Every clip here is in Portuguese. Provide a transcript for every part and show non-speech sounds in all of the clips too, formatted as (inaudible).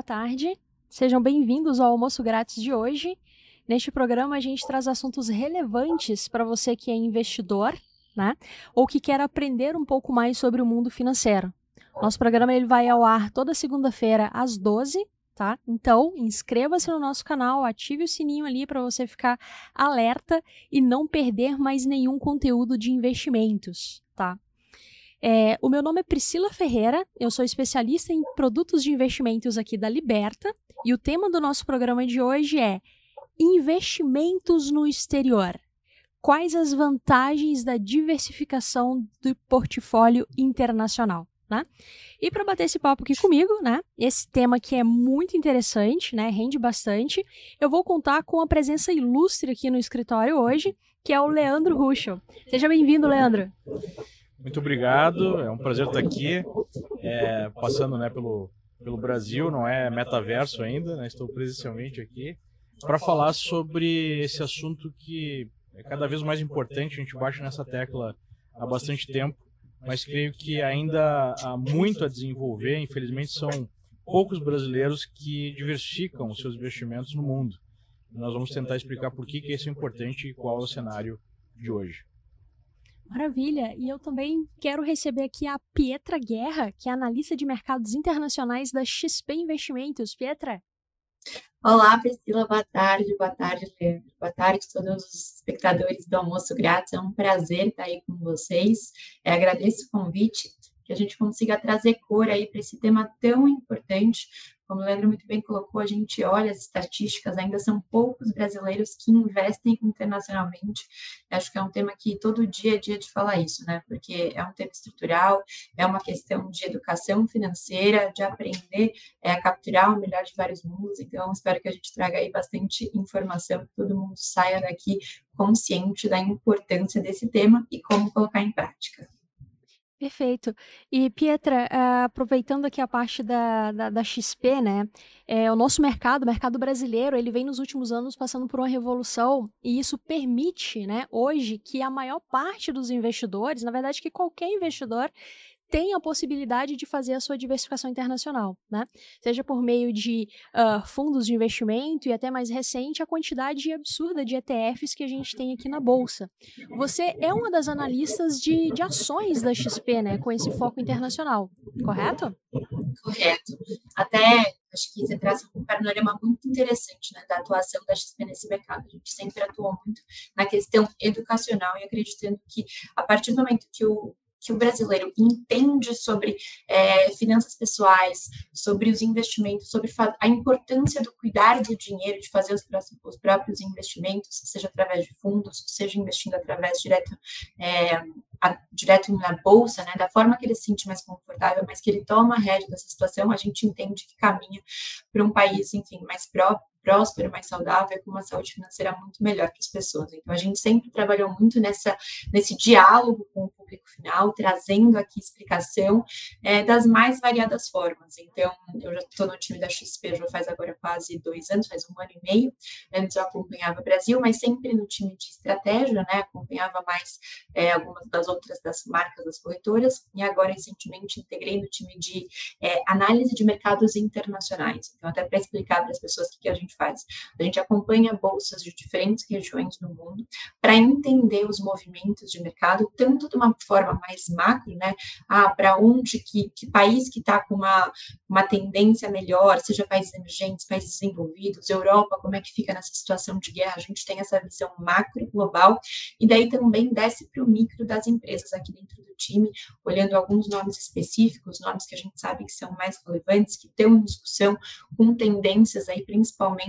boa tarde. Sejam bem-vindos ao almoço grátis de hoje. Neste programa, a gente traz assuntos relevantes para você que é investidor, né? Ou que quer aprender um pouco mais sobre o mundo financeiro. Nosso programa ele vai ao ar toda segunda-feira às 12 tá? Então, inscreva-se no nosso canal, ative o sininho ali para você ficar alerta e não perder mais nenhum conteúdo de investimentos, tá? É, o meu nome é Priscila Ferreira, eu sou especialista em produtos de investimentos aqui da Liberta e o tema do nosso programa de hoje é investimentos no exterior. Quais as vantagens da diversificação do portfólio internacional? Né? E para bater esse papo aqui comigo, né? Esse tema que é muito interessante, né? Rende bastante. Eu vou contar com a presença ilustre aqui no escritório hoje, que é o Leandro Ruschel. Seja bem-vindo, Leandro. Muito obrigado. É um prazer estar aqui, é, passando, né, pelo pelo Brasil, não é metaverso ainda, né? Estou presencialmente aqui para falar sobre esse assunto que é cada vez mais importante. A gente baixa nessa tecla há bastante tempo, mas creio que ainda há muito a desenvolver. Infelizmente, são poucos brasileiros que diversificam seus investimentos no mundo. Nós vamos tentar explicar por que, que isso é importante e qual é o cenário de hoje. Maravilha! E eu também quero receber aqui a Pietra Guerra, que é analista de mercados internacionais da XP Investimentos. Pietra? Olá, Priscila, boa tarde, boa tarde, Leandro, boa tarde a todos os espectadores do Almoço Grátis, é um prazer estar aí com vocês, é, agradeço o convite, que a gente consiga trazer cor aí para esse tema tão importante, como o Leandro muito bem colocou, a gente olha as estatísticas, ainda são poucos brasileiros que investem internacionalmente. Acho que é um tema que todo dia é dia de falar isso, né? Porque é um tema estrutural, é uma questão de educação financeira, de aprender é, a capturar o melhor de vários mundos. Então, espero que a gente traga aí bastante informação, que todo mundo saia daqui consciente da importância desse tema e como colocar em prática. Perfeito. E, Pietra, uh, aproveitando aqui a parte da, da, da XP, né? É, o nosso mercado, o mercado brasileiro, ele vem nos últimos anos passando por uma revolução e isso permite, né, hoje, que a maior parte dos investidores, na verdade, que qualquer investidor, tem a possibilidade de fazer a sua diversificação internacional, né? Seja por meio de uh, fundos de investimento e até mais recente a quantidade absurda de ETFs que a gente tem aqui na bolsa. Você é uma das analistas de, de ações da XP, né? Com esse foco internacional, correto? Correto. Até acho que você traz um panorama muito interessante né, da atuação da XP nesse mercado. A gente sempre atuou muito na questão educacional e acreditando que a partir do momento que o que o brasileiro entende sobre é, finanças pessoais, sobre os investimentos, sobre a importância do cuidar do dinheiro, de fazer os, os, próprios investimentos, seja através de fundos, seja investindo através direto, é, a, direto na bolsa, né, da forma que ele se sente mais confortável, mas que ele toma a rédea dessa situação, a gente entende que caminha para um país, enfim, mais próprio próspero, mais saudável, com uma saúde financeira muito melhor para as pessoas. Então, a gente sempre trabalhou muito nessa, nesse diálogo com o público final, trazendo aqui explicação é, das mais variadas formas. Então, eu já estou no time da XP, já faz agora quase dois anos, faz um ano e meio. Antes eu acompanhava o Brasil, mas sempre no time de estratégia, né? Acompanhava mais é, algumas das outras das marcas das corretoras, e agora, recentemente, integrei no time de é, análise de mercados internacionais. Então, até para explicar para as pessoas o que a gente gente faz? A gente acompanha bolsas de diferentes regiões do mundo para entender os movimentos de mercado, tanto de uma forma mais macro, né? Ah, para onde, que, que país que está com uma, uma tendência melhor, seja países emergentes, países desenvolvidos, Europa, como é que fica nessa situação de guerra? A gente tem essa visão macro global, e daí também desce para o micro das empresas aqui dentro do time, olhando alguns nomes específicos, nomes que a gente sabe que são mais relevantes, que estão em discussão, com tendências aí, principalmente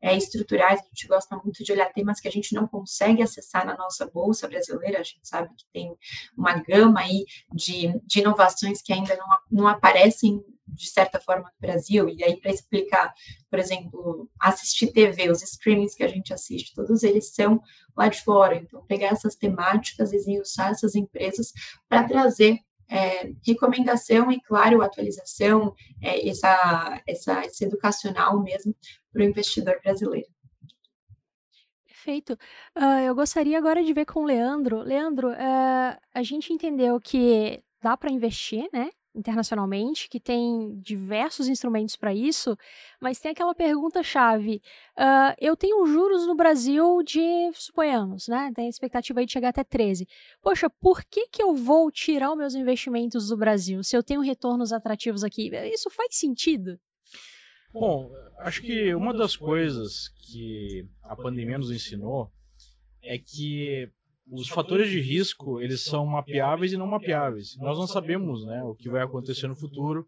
é, estruturais, a gente gosta muito de olhar temas que a gente não consegue acessar na nossa bolsa brasileira, a gente sabe que tem uma gama aí de, de inovações que ainda não, não aparecem de certa forma no Brasil, e aí para explicar, por exemplo, assistir TV, os streamings que a gente assiste, todos eles são lá de fora, então pegar essas temáticas e usar essas empresas para trazer é, recomendação e, claro, atualização, é, essa, essa, esse educacional mesmo para o investidor brasileiro. Perfeito. Uh, eu gostaria agora de ver com o Leandro. Leandro, uh, a gente entendeu que dá para investir, né? Internacionalmente, que tem diversos instrumentos para isso, mas tem aquela pergunta-chave. Uh, eu tenho juros no Brasil de, suponhamos, né? Tem a expectativa aí de chegar até 13. Poxa, por que, que eu vou tirar os meus investimentos do Brasil se eu tenho retornos atrativos aqui? Isso faz sentido? Bom, acho que uma das coisas que a pandemia nos ensinou é que os fatores de risco eles são mapeáveis e não mapeáveis. Nós não sabemos né, o que vai acontecer no futuro.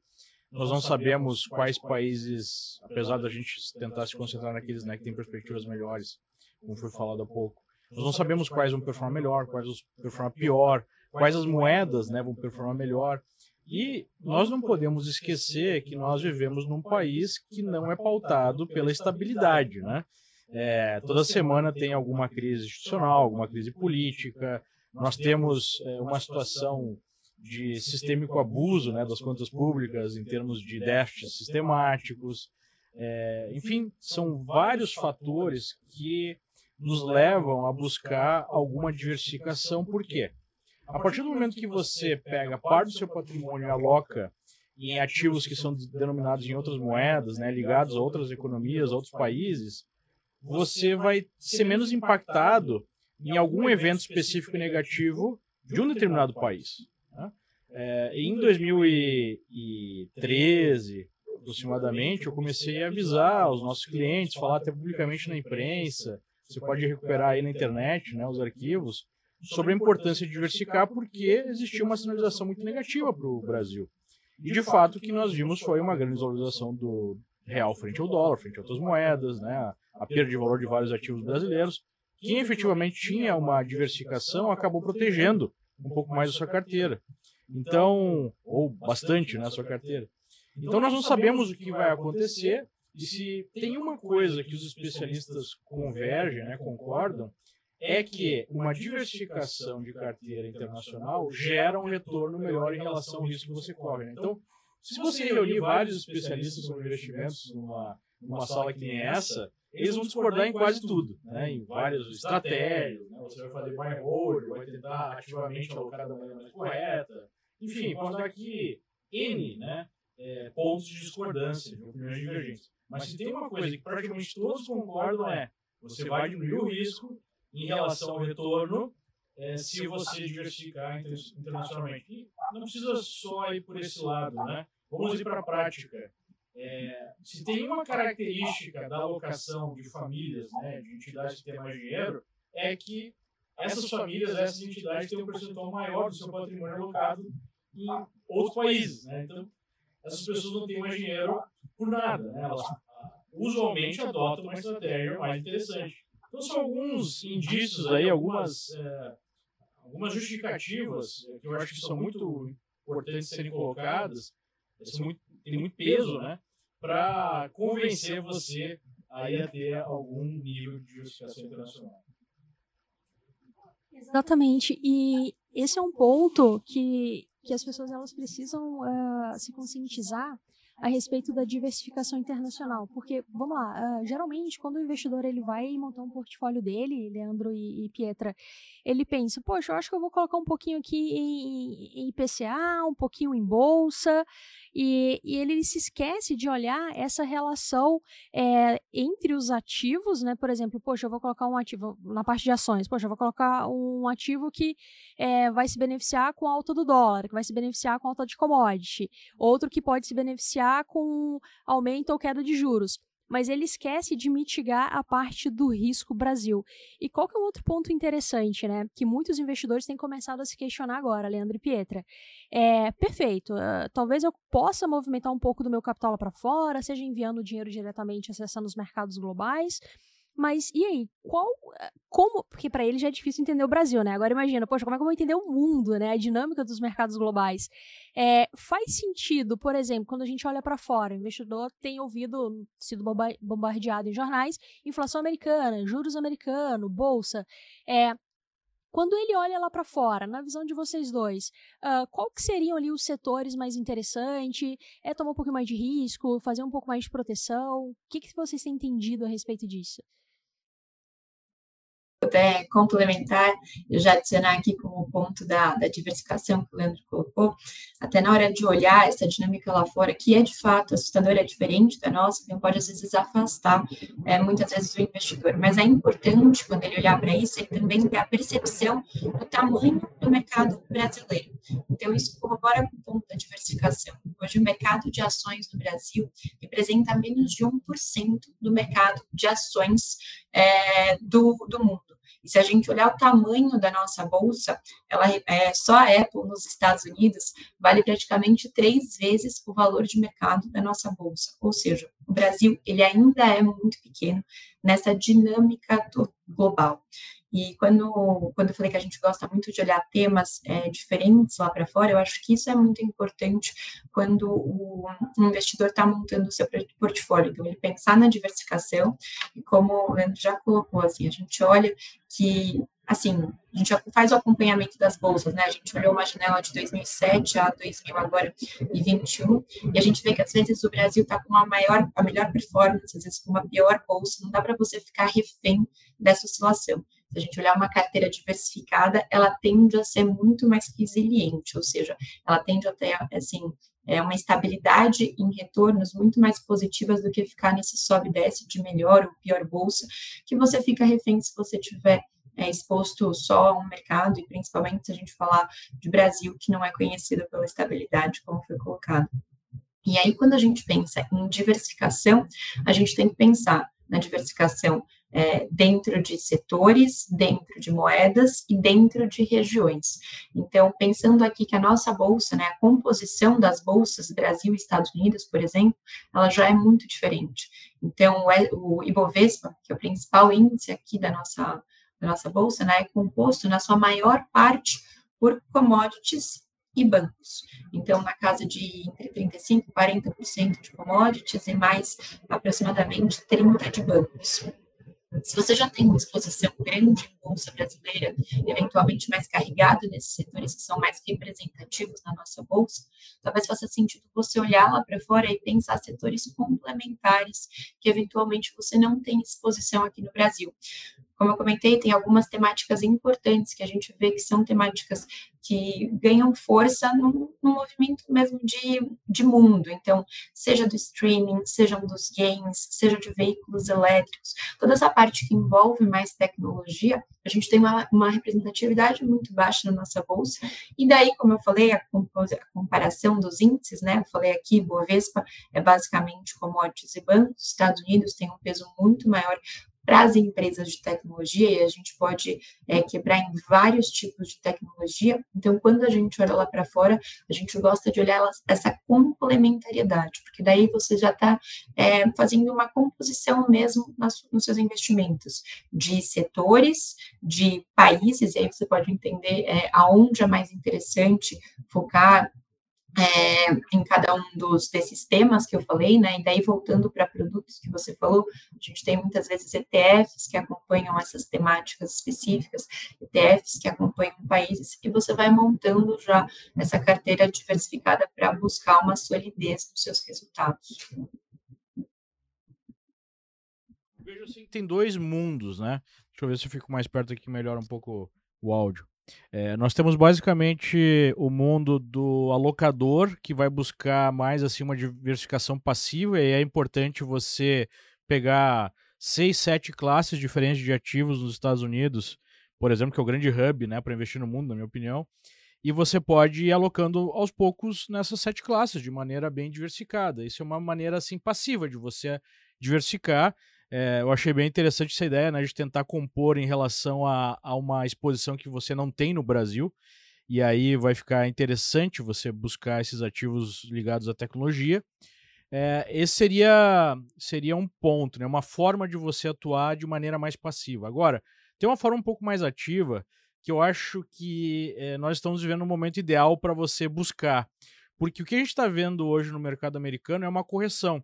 Nós não sabemos quais países, apesar da gente tentar se concentrar naqueles né, que têm perspectivas melhores, como foi falado há pouco, nós não sabemos quais vão performar melhor, quais vão performar pior, quais as moedas né, vão performar melhor. E nós não podemos esquecer que nós vivemos num país que não é pautado pela estabilidade, né? É, toda semana tem alguma crise institucional, alguma crise política. Nós temos é, uma situação de sistêmico abuso né, das contas públicas em termos de déficits sistemáticos. É, enfim, são vários fatores que nos levam a buscar alguma diversificação. Por quê? A partir do momento que você pega parte do seu patrimônio e aloca em ativos que são denominados em outras moedas, né, ligados a outras economias, a outros países, você vai ser menos impactado em algum evento específico negativo de um determinado país. Né? É, em 2013, aproximadamente, eu comecei a avisar os nossos clientes, falar até publicamente na imprensa, você pode recuperar aí na internet né, os arquivos, sobre a importância de diversificar, porque existia uma sinalização muito negativa para o Brasil. E, de fato, o que nós vimos foi uma grande desvalorização do real frente ao dólar, frente a outras moedas, né? a perda de valor de vários ativos brasileiros. Quem efetivamente tinha uma diversificação acabou protegendo um pouco mais a sua carteira. Então, ou bastante né, a sua carteira. Então, nós não sabemos o que vai acontecer. E se tem uma coisa que os especialistas convergem, né, concordam, é que uma diversificação de carteira internacional gera um retorno melhor em relação ao risco que você corre. Né? Então, se você reunir vários especialistas sobre investimentos numa, numa sala que nem essa, eles vão discordar em quase tudo, né? em várias estratégias. Né? Você vai fazer buy hold, vai tentar ativamente alocar da maneira mais correta. Enfim, posso dar aqui N né? É, pontos de discordância, de opiniões divergentes. Mas se tem uma coisa que praticamente todos concordam é você vai diminuir o risco em relação ao retorno é, se você diversificar internacionalmente. E não precisa só ir por esse lado, né? Vamos ir para a prática. É, se tem uma característica da alocação de famílias, né, de entidades que têm mais dinheiro, é que essas famílias, essas entidades têm um percentual maior do seu patrimônio alocado em outros países. Né? Então, essas pessoas não têm mais dinheiro por nada. Né? Elas usualmente adotam uma estratégia mais interessante. Então, são alguns indícios aí, algumas, é, algumas justificativas que eu acho que são muito importantes serem colocadas, são muito tem muito peso, né? Para convencer você a ir a ter algum nível de justificação internacional. Exatamente. E esse é um ponto que, que as pessoas elas precisam uh, se conscientizar a respeito da diversificação internacional, porque vamos lá, uh, geralmente quando o investidor ele vai montar um portfólio dele, Leandro e, e, Pietra, ele pensa, poxa, eu acho que eu vou colocar um pouquinho aqui em, em IPCA, um pouquinho em bolsa, e, e ele se esquece de olhar essa relação é, entre os ativos, né? Por exemplo, poxa, eu vou colocar um ativo na parte de ações, poxa, eu vou colocar um ativo que é, vai se beneficiar com a alta do dólar, que vai se beneficiar com a alta de commodity, outro que pode se beneficiar com aumento ou queda de juros mas ele esquece de mitigar a parte do risco Brasil. E qual que é um outro ponto interessante, né? Que muitos investidores têm começado a se questionar agora, Leandro e Pietra. É, perfeito, uh, talvez eu possa movimentar um pouco do meu capital lá para fora, seja enviando dinheiro diretamente, acessando os mercados globais, mas e aí, qual, eh, como, porque para ele já é difícil entender o Brasil, né? Agora imagina, poxa, como é que eu vou entender o mundo, né? A dinâmica dos mercados globais. É, faz sentido, por exemplo, quando a gente olha para fora, o investidor tem ouvido, sido bombardeado em jornais, inflação americana, juros americano, bolsa. É, quando ele olha lá para fora, na visão de vocês dois, uh, qual que seriam ali os setores mais interessantes? É tomar um pouco mais de risco, fazer um pouco mais de proteção? O que, que vocês têm entendido a respeito disso? Até complementar, eu já adicionar aqui como ponto da, da diversificação que o Leandro colocou, até na hora de olhar essa dinâmica lá fora, que é de fato assustadora, é diferente da nossa, então pode às vezes afastar é, muitas vezes o investidor, mas é importante quando ele olhar para isso, ele também ter a percepção do tamanho do mercado brasileiro. Então, isso corrobora com o ponto da diversificação. Hoje, o mercado de ações no Brasil representa menos de 1% do mercado de ações é, do, do mundo. E se a gente olhar o tamanho da nossa bolsa, ela é só a Apple nos Estados Unidos vale praticamente três vezes o valor de mercado da nossa bolsa. Ou seja, o Brasil ele ainda é muito pequeno nessa dinâmica global. E quando, quando eu falei que a gente gosta muito de olhar temas é, diferentes lá para fora, eu acho que isso é muito importante quando o, investidor está montando o seu portfólio. Então, ele pensar na diversificação, e como o Leandro já colocou, assim, a gente olha que assim, a gente faz o acompanhamento das bolsas, né? A gente olhou uma janela de 2007 a 2000 agora e 21, e a gente vê que às vezes o Brasil está com a maior, a melhor performance, às vezes com uma pior bolsa, não dá para você ficar refém dessa oscilação se a gente olhar uma carteira diversificada, ela tende a ser muito mais resiliente, ou seja, ela tende a ter, assim, é uma estabilidade em retornos muito mais positivas do que ficar nesse sobe e desce de melhor ou pior bolsa, que você fica refém se você tiver é, exposto só a um mercado, e principalmente se a gente falar de Brasil, que não é conhecido pela estabilidade, como foi colocado. E aí, quando a gente pensa em diversificação, a gente tem que pensar na diversificação é, dentro de setores, dentro de moedas e dentro de regiões. Então, pensando aqui que a nossa bolsa, né, a composição das bolsas Brasil e Estados Unidos, por exemplo, ela já é muito diferente. Então, o Ibovespa, que é o principal índice aqui da nossa, da nossa bolsa, né, é composto na sua maior parte por commodities e bancos. Então, na casa de entre 35% e 40% de commodities e mais aproximadamente 30% de bancos. Se você já tem uma exposição grande em bolsa brasileira, eventualmente mais carregado nesses setores que são mais representativos na nossa bolsa, talvez faça sentido você olhar lá para fora e pensar setores complementares que eventualmente você não tem exposição aqui no Brasil. Como eu comentei, tem algumas temáticas importantes que a gente vê que são temáticas que ganham força no, movimento mesmo de, de mundo. Então, seja do streaming, sejam dos games, seja de veículos elétricos, toda essa parte que envolve mais tecnologia, a gente tem uma, uma representatividade muito baixa na nossa bolsa. E daí, como eu falei, a, a comparação dos índices, né? Eu falei aqui, Bovespa é basicamente commodities e bancos, Estados Unidos tem um peso muito maior para as empresas de tecnologia, e a gente pode é, quebrar em vários tipos de tecnologia. Então, quando a gente olha lá para fora, a gente gosta de olhar essa complementariedade, porque daí você já está é, fazendo uma composição mesmo nas, nos seus investimentos de setores, de países, e aí você pode entender é, aonde é mais interessante focar é, em cada um dos desses temas que eu falei, né? E daí voltando para produtos que você falou, a gente tem muitas vezes ETFs que acompanham essas temáticas específicas, ETFs que acompanham países, e você vai montando já essa carteira diversificada para buscar uma solidez nos seus resultados. Vejo assim tem dois mundos, né? Deixa eu ver se eu fico mais perto aqui, melhora um pouco o áudio. É, nós temos basicamente o mundo do alocador que vai buscar mais assim uma diversificação passiva e é importante você pegar seis, sete classes diferentes de ativos nos Estados Unidos, por exemplo, que é o grande hub, né, para investir no mundo, na minha opinião. E você pode ir alocando aos poucos nessas sete classes de maneira bem diversificada. Isso é uma maneira assim passiva de você diversificar é, eu achei bem interessante essa ideia, né, de tentar compor em relação a, a uma exposição que você não tem no Brasil. E aí vai ficar interessante você buscar esses ativos ligados à tecnologia. É, esse seria, seria um ponto, né, uma forma de você atuar de maneira mais passiva. Agora, tem uma forma um pouco mais ativa que eu acho que é, nós estamos vivendo um momento ideal para você buscar. Porque o que a gente está vendo hoje no mercado americano é uma correção.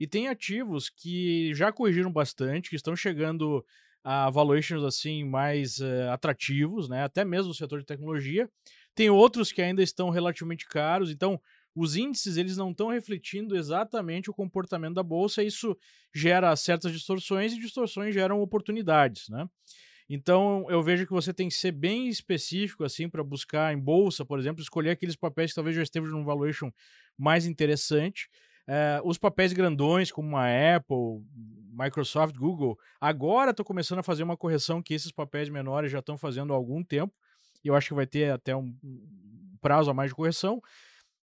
E tem ativos que já corrigiram bastante, que estão chegando a valuations assim mais uh, atrativos, né? Até mesmo no setor de tecnologia. Tem outros que ainda estão relativamente caros, então os índices eles não estão refletindo exatamente o comportamento da bolsa, isso gera certas distorções e distorções geram oportunidades, né? Então, eu vejo que você tem que ser bem específico, assim, para buscar em bolsa, por exemplo, escolher aqueles papéis que talvez já estejam num valuation mais interessante. É, os papéis grandões, como a Apple, Microsoft, Google, agora estou começando a fazer uma correção que esses papéis menores já estão fazendo há algum tempo, e eu acho que vai ter até um prazo a mais de correção.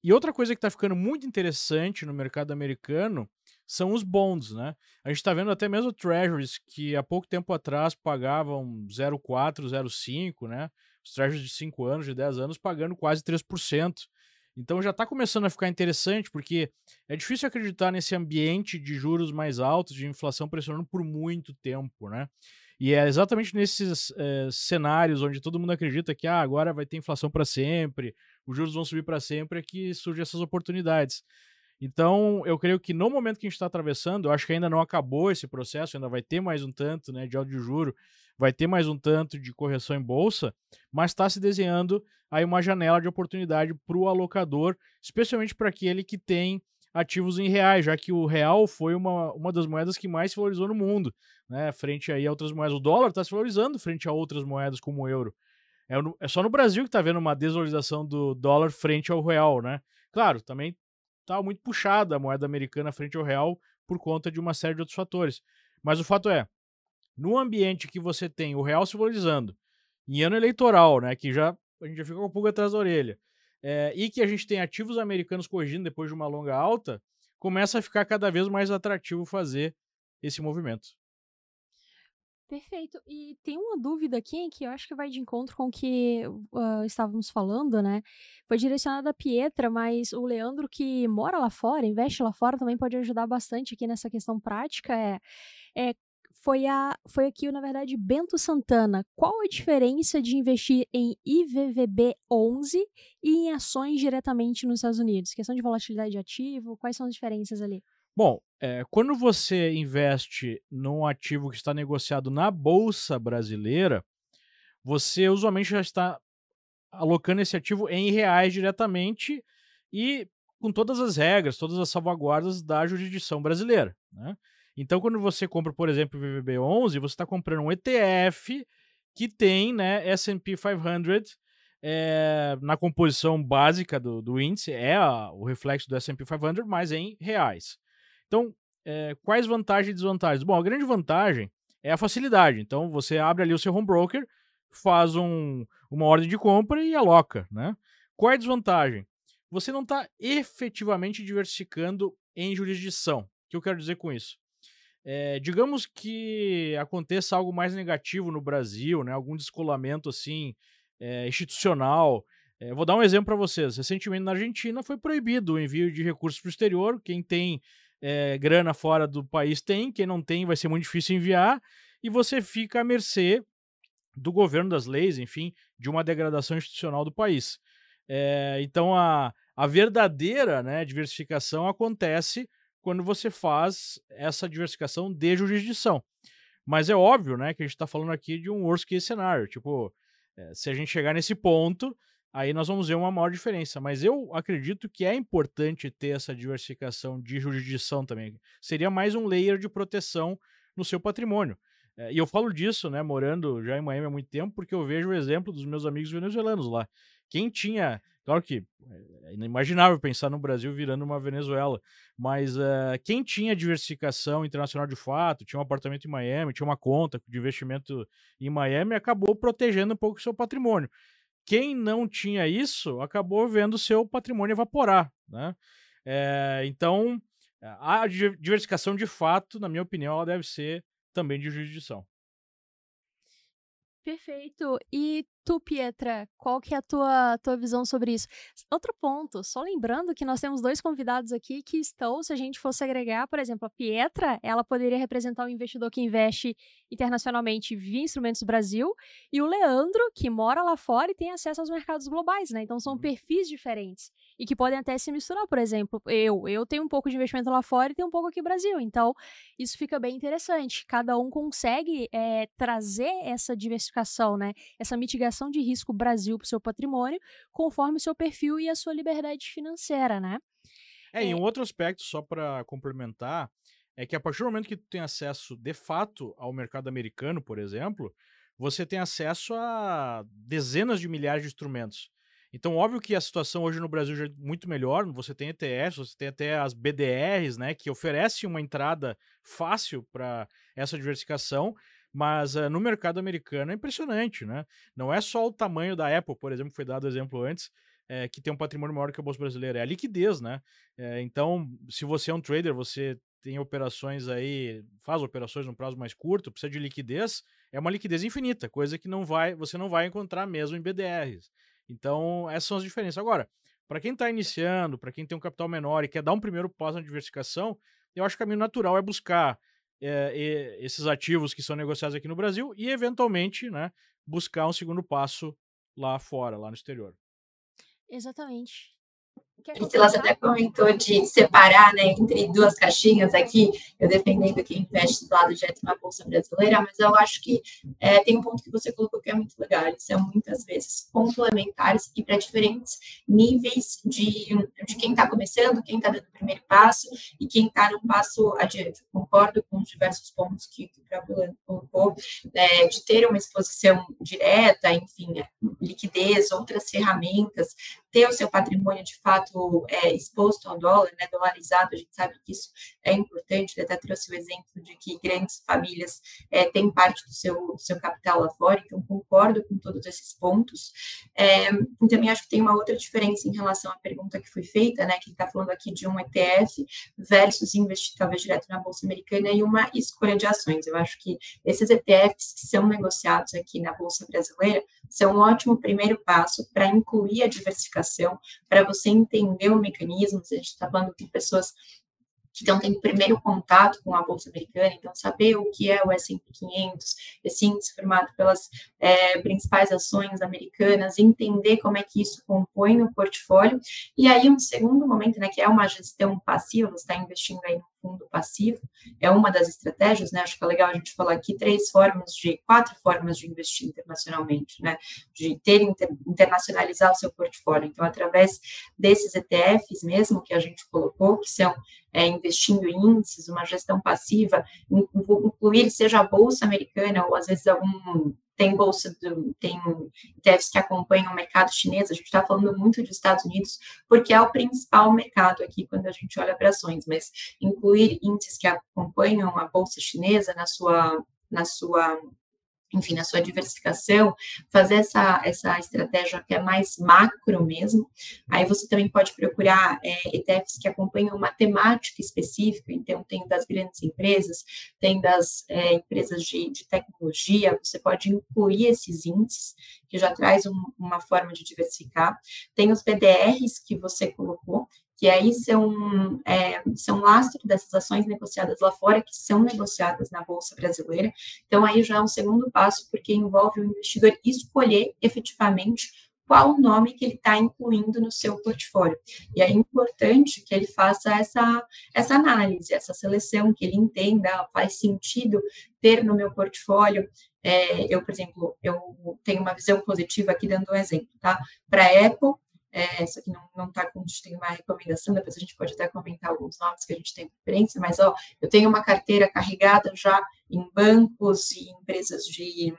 E outra coisa que está ficando muito interessante no mercado americano são os bonds, né? A gente está vendo até mesmo treasuries que há pouco tempo atrás pagavam 0,4, 0,5, né? Os treasuries de 5 anos, de 10 anos, pagando quase 3%. Então já está começando a ficar interessante, porque é difícil acreditar nesse ambiente de juros mais altos, de inflação pressionando por muito tempo, né? E é exatamente nesses é, cenários onde todo mundo acredita que ah, agora vai ter inflação para sempre, os juros vão subir para sempre, é que surgem essas oportunidades. Então, eu creio que no momento que a gente está atravessando, eu acho que ainda não acabou esse processo, ainda vai ter mais um tanto né, de áudio de juro, vai ter mais um tanto de correção em bolsa, mas está se desenhando aí uma janela de oportunidade para o alocador, especialmente para aquele que tem ativos em reais, já que o real foi uma, uma das moedas que mais se valorizou no mundo, né, frente aí a outras moedas. O dólar está se valorizando frente a outras moedas como o euro. É, é só no Brasil que está vendo uma desvalorização do dólar frente ao real, né? Claro, também está muito puxada a moeda americana frente ao real por conta de uma série de outros fatores. Mas o fato é, no ambiente que você tem o real se valorizando, em ano eleitoral, né, que já a gente já fica com um pouco atrás da orelha, é, e que a gente tem ativos americanos corrigindo depois de uma longa alta, começa a ficar cada vez mais atrativo fazer esse movimento. Perfeito. E tem uma dúvida aqui que eu acho que vai de encontro com o que uh, estávamos falando, né? Foi direcionada a Pietra, mas o Leandro que mora lá fora, investe lá fora, também pode ajudar bastante aqui nessa questão prática. É, é foi, a, foi aqui, na verdade, Bento Santana. Qual a diferença de investir em IVVB 11 e em ações diretamente nos Estados Unidos? Questão de volatilidade de ativo, quais são as diferenças ali? Bom, é, quando você investe num ativo que está negociado na Bolsa Brasileira, você usualmente já está alocando esse ativo em reais diretamente e com todas as regras, todas as salvaguardas da jurisdição brasileira. Né? Então, quando você compra, por exemplo, o VVB11, você está comprando um ETF que tem né, S&P 500 é, na composição básica do, do índice, é a, o reflexo do S&P 500, mas em reais. Então, é, quais vantagens e desvantagens? Bom, a grande vantagem é a facilidade. Então, você abre ali o seu home broker, faz um, uma ordem de compra e aloca, né? Qual é a desvantagem? Você não está efetivamente diversificando em jurisdição. O que eu quero dizer com isso? É, digamos que aconteça algo mais negativo no Brasil, né? Algum descolamento assim é, institucional. É, vou dar um exemplo para vocês. Recentemente na Argentina foi proibido o envio de recursos para o exterior. Quem tem grana fora do país tem, quem não tem vai ser muito difícil enviar, e você fica à mercê do governo, das leis, enfim, de uma degradação institucional do país. Então a, a verdadeira né, diversificação acontece quando você faz essa diversificação de jurisdição. Mas é óbvio né, que a gente está falando aqui de um worst case cenário. Tipo, é, se a gente chegar nesse ponto, aí nós vamos ver uma maior diferença. Mas eu acredito que é importante ter essa diversificação de jurisdição também. Seria mais um layer de proteção no seu patrimônio. É, e eu falo disso, né, morando já em Miami há muito tempo, porque eu vejo o exemplo dos meus amigos venezuelanos lá. Quem tinha. Claro que é inimaginável pensar no Brasil virando uma Venezuela, mas uh, quem tinha diversificação internacional de fato, tinha um apartamento em Miami, tinha uma conta de investimento em Miami, acabou protegendo um pouco o seu patrimônio. Quem não tinha isso acabou vendo seu patrimônio evaporar, né? É, então, a diversificação de fato, na minha opinião, ela deve ser também de jurisdição. Perfeito. E tu, Pietra, qual que é a tua, tua visão sobre isso? Outro ponto, só lembrando que nós temos dois convidados aqui que estão, se a gente fosse agregar, por exemplo, a Pietra, ela poderia representar o um investidor que investe internacionalmente via Instrumentos Brasil, e o Leandro, que mora lá fora e tem acesso aos mercados globais, né? Então são uhum. perfis diferentes e que podem até se misturar, por exemplo, eu, eu tenho um pouco de investimento lá fora e tenho um pouco aqui no Brasil, então isso fica bem interessante. Cada um consegue é, trazer essa diversificação, né? Essa mitigação avaliação de risco Brasil para o seu patrimônio, conforme o seu perfil e a sua liberdade financeira, né? É, é... e um outro aspecto, só para complementar, é que a partir do momento que tu tem acesso de fato ao mercado americano, por exemplo, você tem acesso a dezenas de milhares de instrumentos. Então, óbvio que a situação hoje no Brasil já é muito melhor. Você tem ETFs, você tem até as BDRs, né, que oferecem uma entrada fácil para essa diversificação. Mas uh, no mercado americano é impressionante, né? Não é só o tamanho da Apple, por exemplo, foi dado exemplo antes, é, que tem um patrimônio maior que a bolsa brasileira, é a liquidez, né? É, então, se você é um trader, você tem operações aí, faz operações no prazo mais curto, precisa de liquidez, é uma liquidez infinita, coisa que não vai, você não vai encontrar mesmo em BDRs. Então, essas são as diferenças. Agora, para quem está iniciando, para quem tem um capital menor e quer dar um primeiro passo na diversificação, eu acho que o caminho natural é buscar é, esses ativos que são negociados aqui no Brasil e, eventualmente, né, buscar um segundo passo lá fora, lá no exterior. Exatamente. Priscila até comentou de separar né, entre duas caixinhas aqui, eu defendendo quem investe do lado direto na Bolsa Brasileira, mas eu acho que é, tem um ponto que você colocou que é muito legal, eles são muitas vezes complementares e para diferentes níveis de, de quem está começando, quem está dando o primeiro passo e quem está num passo adiante. Eu concordo com os diversos pontos que, que o próprio colocou, é, de ter uma exposição direta, enfim, liquidez, outras ferramentas, ter o seu patrimônio de fato é, exposto ao dólar, né, dolarizado, a gente sabe que isso é importante, ele até trouxe o exemplo de que grandes famílias é, têm parte do seu, seu capital lá fora, então concordo com todos esses pontos. É, e também acho que tem uma outra diferença em relação à pergunta que foi feita, né, que está falando aqui de um ETF versus investir talvez direto na Bolsa Americana e uma escolha de ações. Eu acho que esses ETFs que são negociados aqui na Bolsa Brasileira são um ótimo primeiro passo para incluir a diversificação, para você entender o mecanismo. A gente está falando de pessoas que estão tendo primeiro contato com a Bolsa Americana, então saber o que é o S&P 500, esse índice formado pelas é, principais ações americanas, entender como é que isso compõe no portfólio, e aí um segundo momento, né, que é uma gestão passiva, você está investindo aí no fundo passivo, é uma das estratégias, né? Acho que é legal a gente falar aqui três formas de, quatro formas de investir internacionalmente, né? De ter, inter, internacionalizar o seu portfólio. Então, através desses ETFs mesmo que a gente colocou, que são é, investindo em índices, uma gestão passiva, incluir seja a bolsa americana ou às vezes algum tem bolsa, do, tem ETFs que acompanham o mercado chinês, a gente está falando muito dos Estados Unidos, porque é o principal mercado aqui quando a gente olha para ações, mas incluir índices que acompanham a bolsa chinesa na sua, na sua enfim, na sua diversificação, fazer essa, essa estratégia que é mais macro mesmo. Aí você também pode procurar é, ETFs que acompanham uma temática específica, então tem das grandes empresas, tem das é, empresas de, de, tecnologia, você pode incluir esses índices, que já traz um, uma forma de diversificar. Tem os BDRs que você colocou, que aí são, é, são lastro dessas ações negociadas lá fora, que são negociadas na Bolsa Brasileira. Então, aí já é um segundo passo, porque envolve o investidor escolher efetivamente qual o nome que ele está incluindo no seu portfólio. E é importante que ele faça essa, essa análise, essa seleção, que ele entenda, faz sentido ter no meu portfólio. É, eu, por exemplo, eu tenho uma visão positiva aqui, dando um exemplo, tá? Para Apple, é, isso aqui não está com tem uma recomendação, depois a gente pode até comentar alguns nomes que a gente tem preferência, mas ó, eu tenho uma carteira carregada já em bancos e empresas de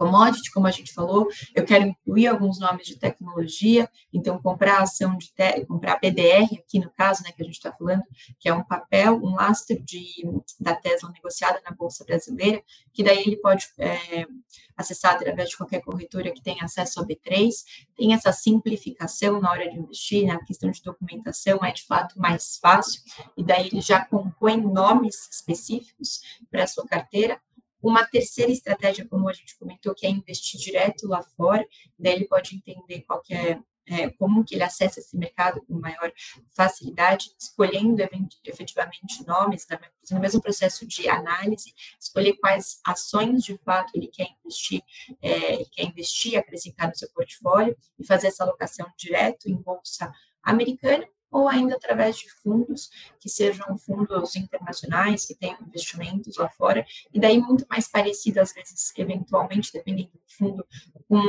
commodity, como a gente falou, eu quero incluir alguns nomes de tecnologia, então comprar ação de te, comprar BDR aqui no caso, né, que a gente está falando, que é um papel, um lastro de, da Tesla negociada na Bolsa Brasileira, que daí ele pode é, acessar através de qualquer corretora que tenha acesso a B3, tem essa simplificação na hora de investir, na questão de documentação é de fato mais fácil, e daí ele já compõe nomes específicos para a sua carteira, uma terceira estratégia, como a gente comentou, que é investir direto lá fora, daí ele pode entender qual é, é, como que ele acessa esse mercado com maior facilidade, escolhendo efetivamente nomes, no mesmo processo de análise, escolher quais ações de fato ele quer investir, é, ele quer investir, acrescentar no seu portfólio e fazer essa alocação direto em bolsa americana ou ainda através de fundos, que sejam fundos internacionais, que tenham investimentos lá fora, e daí muito mais parecido, às vezes, eventualmente, dependendo do fundo, com,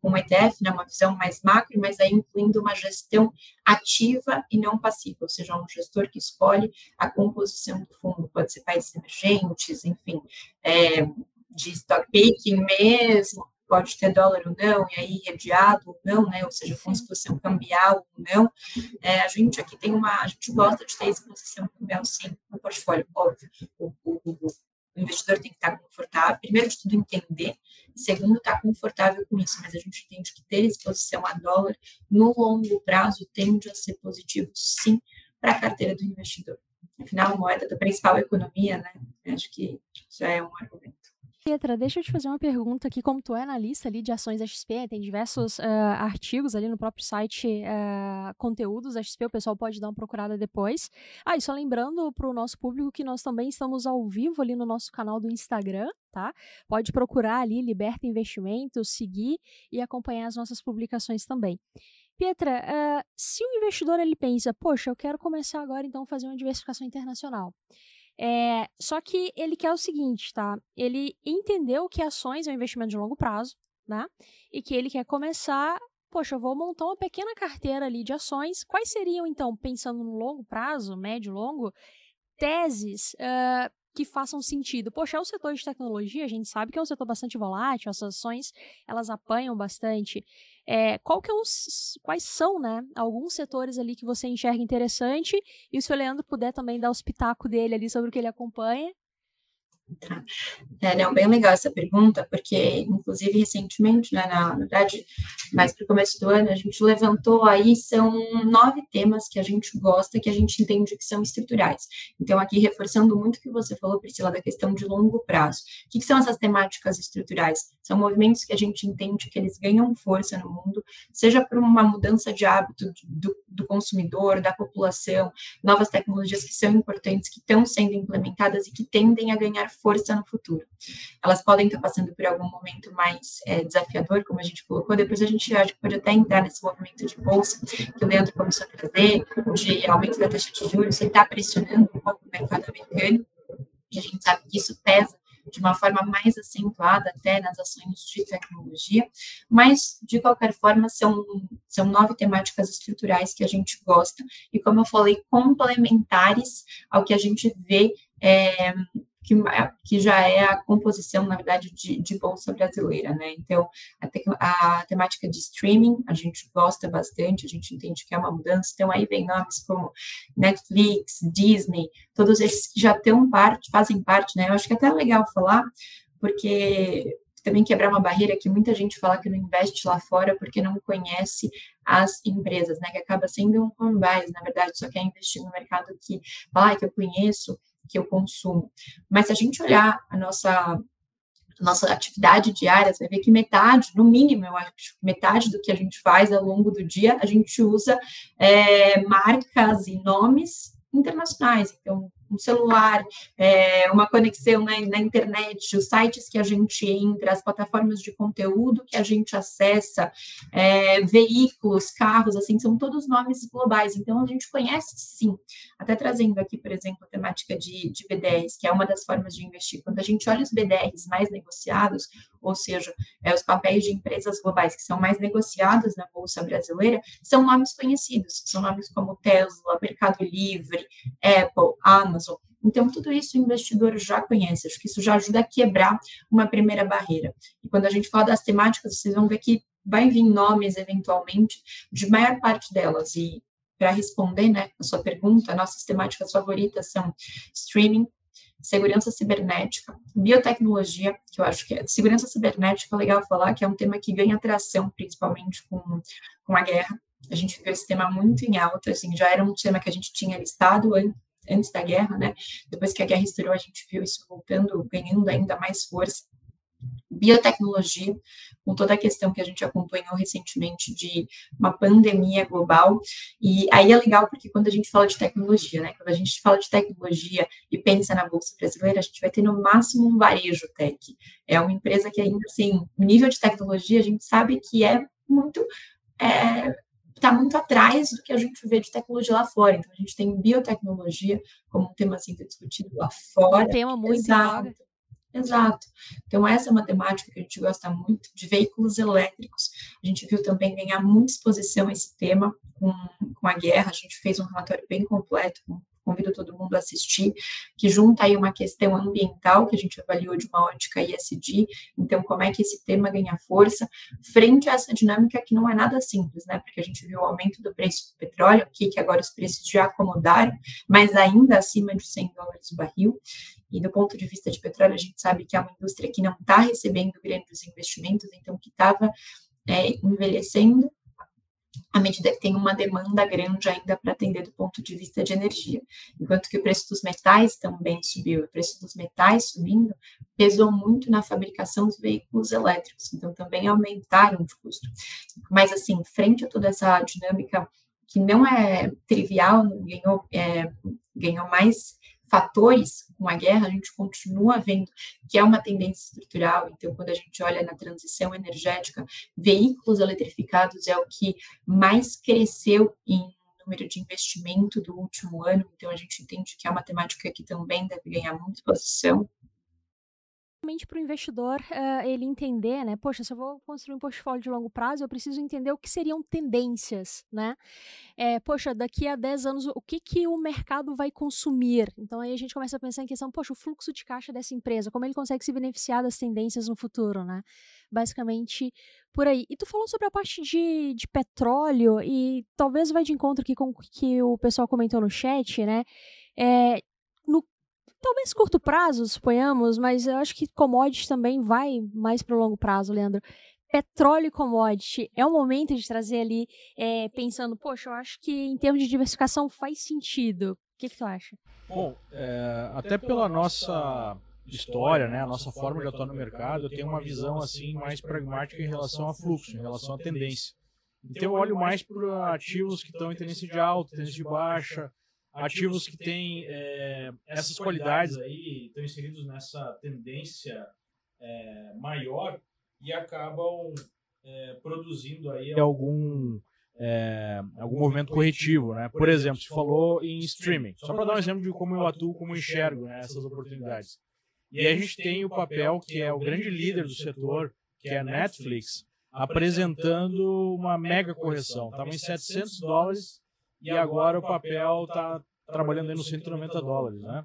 com um ETF, né, uma visão mais macro, mas aí incluindo uma gestão ativa e não passiva, ou seja, um gestor que escolhe a composição do fundo, pode ser países emergentes, enfim, é, de stock picking mesmo, pode ter dólar ou não, e aí redeado ou não, né? Ou seja, com exposição cambial ou não. É, a gente aqui tem uma, a gente gosta de ter exposição cambial sim no portfólio, óbvio. O, o, o, investidor tem que estar confortável, primeiro de tudo entender, segundo estar confortável com isso, mas a gente entende que ter exposição a dólar no longo prazo tende a ser positivo sim para a carteira do investidor. Afinal, a moeda da principal economia, né? Acho que já é um argumento. Pietra, deixa eu te fazer uma pergunta aqui, como tu é analista ali de ações da XP, tem diversos uh, artigos ali no próprio site, uh, conteúdos da XP, o pessoal pode dar uma procurada depois. Ah, e só lembrando para o nosso público que nós também estamos ao vivo ali no nosso canal do Instagram, tá? Pode procurar ali Liberta Investimentos, seguir e acompanhar as nossas publicações também. Pietra, uh, se o investidor ele pensa, poxa, eu quero começar agora então fazer uma diversificação internacional. É, só que ele quer o seguinte, tá? Ele entendeu que ações é um investimento de longo prazo, né? E que ele quer começar, poxa, eu vou montar uma pequena carteira ali de ações. Quais seriam, então, pensando no longo prazo, médio, longo, teses uh, que façam sentido. Poxa, é o setor de tecnologia, a gente sabe que é um setor bastante volátil, as ações elas apanham bastante. É, qual que é os, quais são, né, alguns setores ali que você enxerga interessante e se o Leandro puder também dar o espetáculo dele ali sobre o que ele acompanha, é, não, bem legal essa pergunta, porque, inclusive, recentemente, né, na verdade, mais para o começo do ano, a gente levantou aí, são nove temas que a gente gosta, que a gente entende que são estruturais. Então, aqui, reforçando muito o que você falou, Priscila, da questão de longo prazo. O que, que são essas temáticas estruturais? São movimentos que a gente entende que eles ganham força no mundo, seja por uma mudança de hábito do, do consumidor, da população, novas tecnologias que são importantes, que estão sendo implementadas e que tendem a ganhar força no futuro. Elas podem estar passando por algum momento mais é, desafiador, como a gente colocou, depois a gente acho que pode até entrar nesse movimento de bolsa que o Leandro começou a trazer, de aumento da taxa de juros, você está pressionando um pouco o mercado americano, e a gente sabe que isso pesa de uma forma mais acentuada até nas ações de tecnologia, mas, de qualquer forma, são, são nove temáticas estruturais que a gente gosta, e, como eu falei, complementares ao que a gente vê é, que, que já é a composição, na verdade, de, de bolsa brasileira, né? Então, a, te, a, temática de streaming, a gente gosta bastante, a gente entende que é uma mudança, então aí vem nomes como Netflix, Disney, todos esses que já estão parte, fazem parte, né? Eu acho que é até legal falar, porque também quebrar uma barreira que muita gente fala que não investe lá fora porque não conhece as empresas, né? Que acaba sendo um bias, na verdade, só quer investir no mercado que, ah, que eu conheço, que eu consumo. Mas se a gente olhar a nossa nossa atividade diária, você vai ver que metade, no mínimo, eu acho, metade do que a gente faz ao longo do dia, a gente usa é, marcas e nomes internacionais. Então, um celular, é, uma conexão na, na, internet, os sites que a gente entra, as plataformas de conteúdo que a gente acessa, é, veículos, carros, assim, são todos nomes globais. Então, a gente conhece sim. Até trazendo aqui, por exemplo, a temática de, de BDRs, que é uma das formas de investir. Quando a gente olha os BDRs mais negociados, ou seja, é, os papéis de empresas globais que são mais negociados na Bolsa Brasileira, são nomes conhecidos, são nomes como Tesla, Mercado Livre, Apple, Amazon. Então, tudo isso o investidor já conhece, acho que isso já ajuda a quebrar uma primeira barreira. E quando a gente fala das temáticas, vocês vão ver que vai vir nomes, eventualmente, de maior parte delas. E para responder né, a sua pergunta, nossas temáticas favoritas são streaming, segurança cibernética, biotecnologia, que eu acho que é segurança cibernética, é legal falar, que é um tema que ganha atração, principalmente com, com a guerra. A gente viu esse tema muito em alta, assim, já era um tema que a gente tinha listado antes da guerra, né? Depois que a guerra estourou, a gente viu isso voltando, ganhando ainda mais força. Biotecnologia, com toda a questão que a gente acompanhou recentemente de uma pandemia global. E aí é legal porque quando a gente fala de tecnologia, né? Quando a gente fala de tecnologia e pensa na Bolsa Brasileira, a gente vai ter no máximo um varejo tech. É uma empresa que ainda, assim, o nível de tecnologia, a gente sabe que é muito. É, está muito atrás do que a gente vê de tecnologia lá fora. Então, a gente tem biotecnologia como um tema sendo discutido lá fora. Um tema muito Exato. Exato. Então, essa é uma temática que a gente gosta muito, de veículos elétricos. A gente viu também ganhar muita exposição esse tema com, com a guerra. A gente fez um relatório bem completo com, convido todo mundo a assistir, que junta aí uma questão ambiental que a gente avaliou de uma ótica ISD, então como é que esse tema ganha força frente a essa dinâmica que não é nada simples, né? Porque a gente viu o aumento do preço do petróleo aqui, que agora os preços já acomodaram, mas ainda acima de 100 dólares o barril. E do ponto de vista de petróleo, a gente sabe que é uma indústria que não está recebendo grandes investimentos, então que estava é, envelhecendo à medida que tem uma demanda grande ainda para atender do ponto de vista de energia. Enquanto que o preço dos metais também subiu, o preço dos metais subindo pesou muito na fabricação dos veículos elétricos, então também aumentaram de custo. Mas, assim, frente a toda essa dinâmica que não é trivial, ganhou, é, ganhou mais fatores com a guerra, a gente continua vendo que é uma tendência estrutural. Então, quando a gente olha na transição energética, veículos eletrificados é o que mais cresceu em número de investimento do último ano. Então, a gente entende que é uma temática que também deve ganhar muita exposição para o investidor uh, ele entender, né? Poxa, se eu vou construir um portfólio de longo prazo, eu preciso entender o que seriam tendências, né? É, poxa, daqui a 10 anos, o que, que o mercado vai consumir? Então aí a gente começa a pensar em questão, poxa, o fluxo de caixa dessa empresa, como ele consegue se beneficiar das tendências no futuro, né? Basicamente por aí. E tu falou sobre a parte de, de petróleo, e talvez vai de encontro aqui com o que o pessoal comentou no chat, né? É, no talvez curto prazo, suponhamos, mas eu acho que commodity também vai mais para o longo prazo, Leandro. Petróleo e commodity é o momento de trazer ali, é, pensando, poxa, eu acho que em termos de diversificação faz sentido. O que, que tu acha? Bom, é, até pela nossa história, né, a nossa forma de atuar no mercado, eu tenho uma visão assim mais pragmática em relação a fluxo, em relação à tendência. Então eu olho mais para ativos que estão em tendência de alta, tendência de baixa, ativos que têm é, essas qualidades aí, estão inseridos nessa tendência é, maior e acabam é, produzindo aí algum é, algum movimento corretivo, né? Por exemplo, se falou em streaming, só para dar um exemplo de como eu atuo, como eu enxergo né, essas oportunidades. E a gente tem o papel que é o grande líder do setor, que é a Netflix, apresentando uma mega correção. Estava em 700 dólares e agora o papel está trabalhando aí nos 190 dólares, né?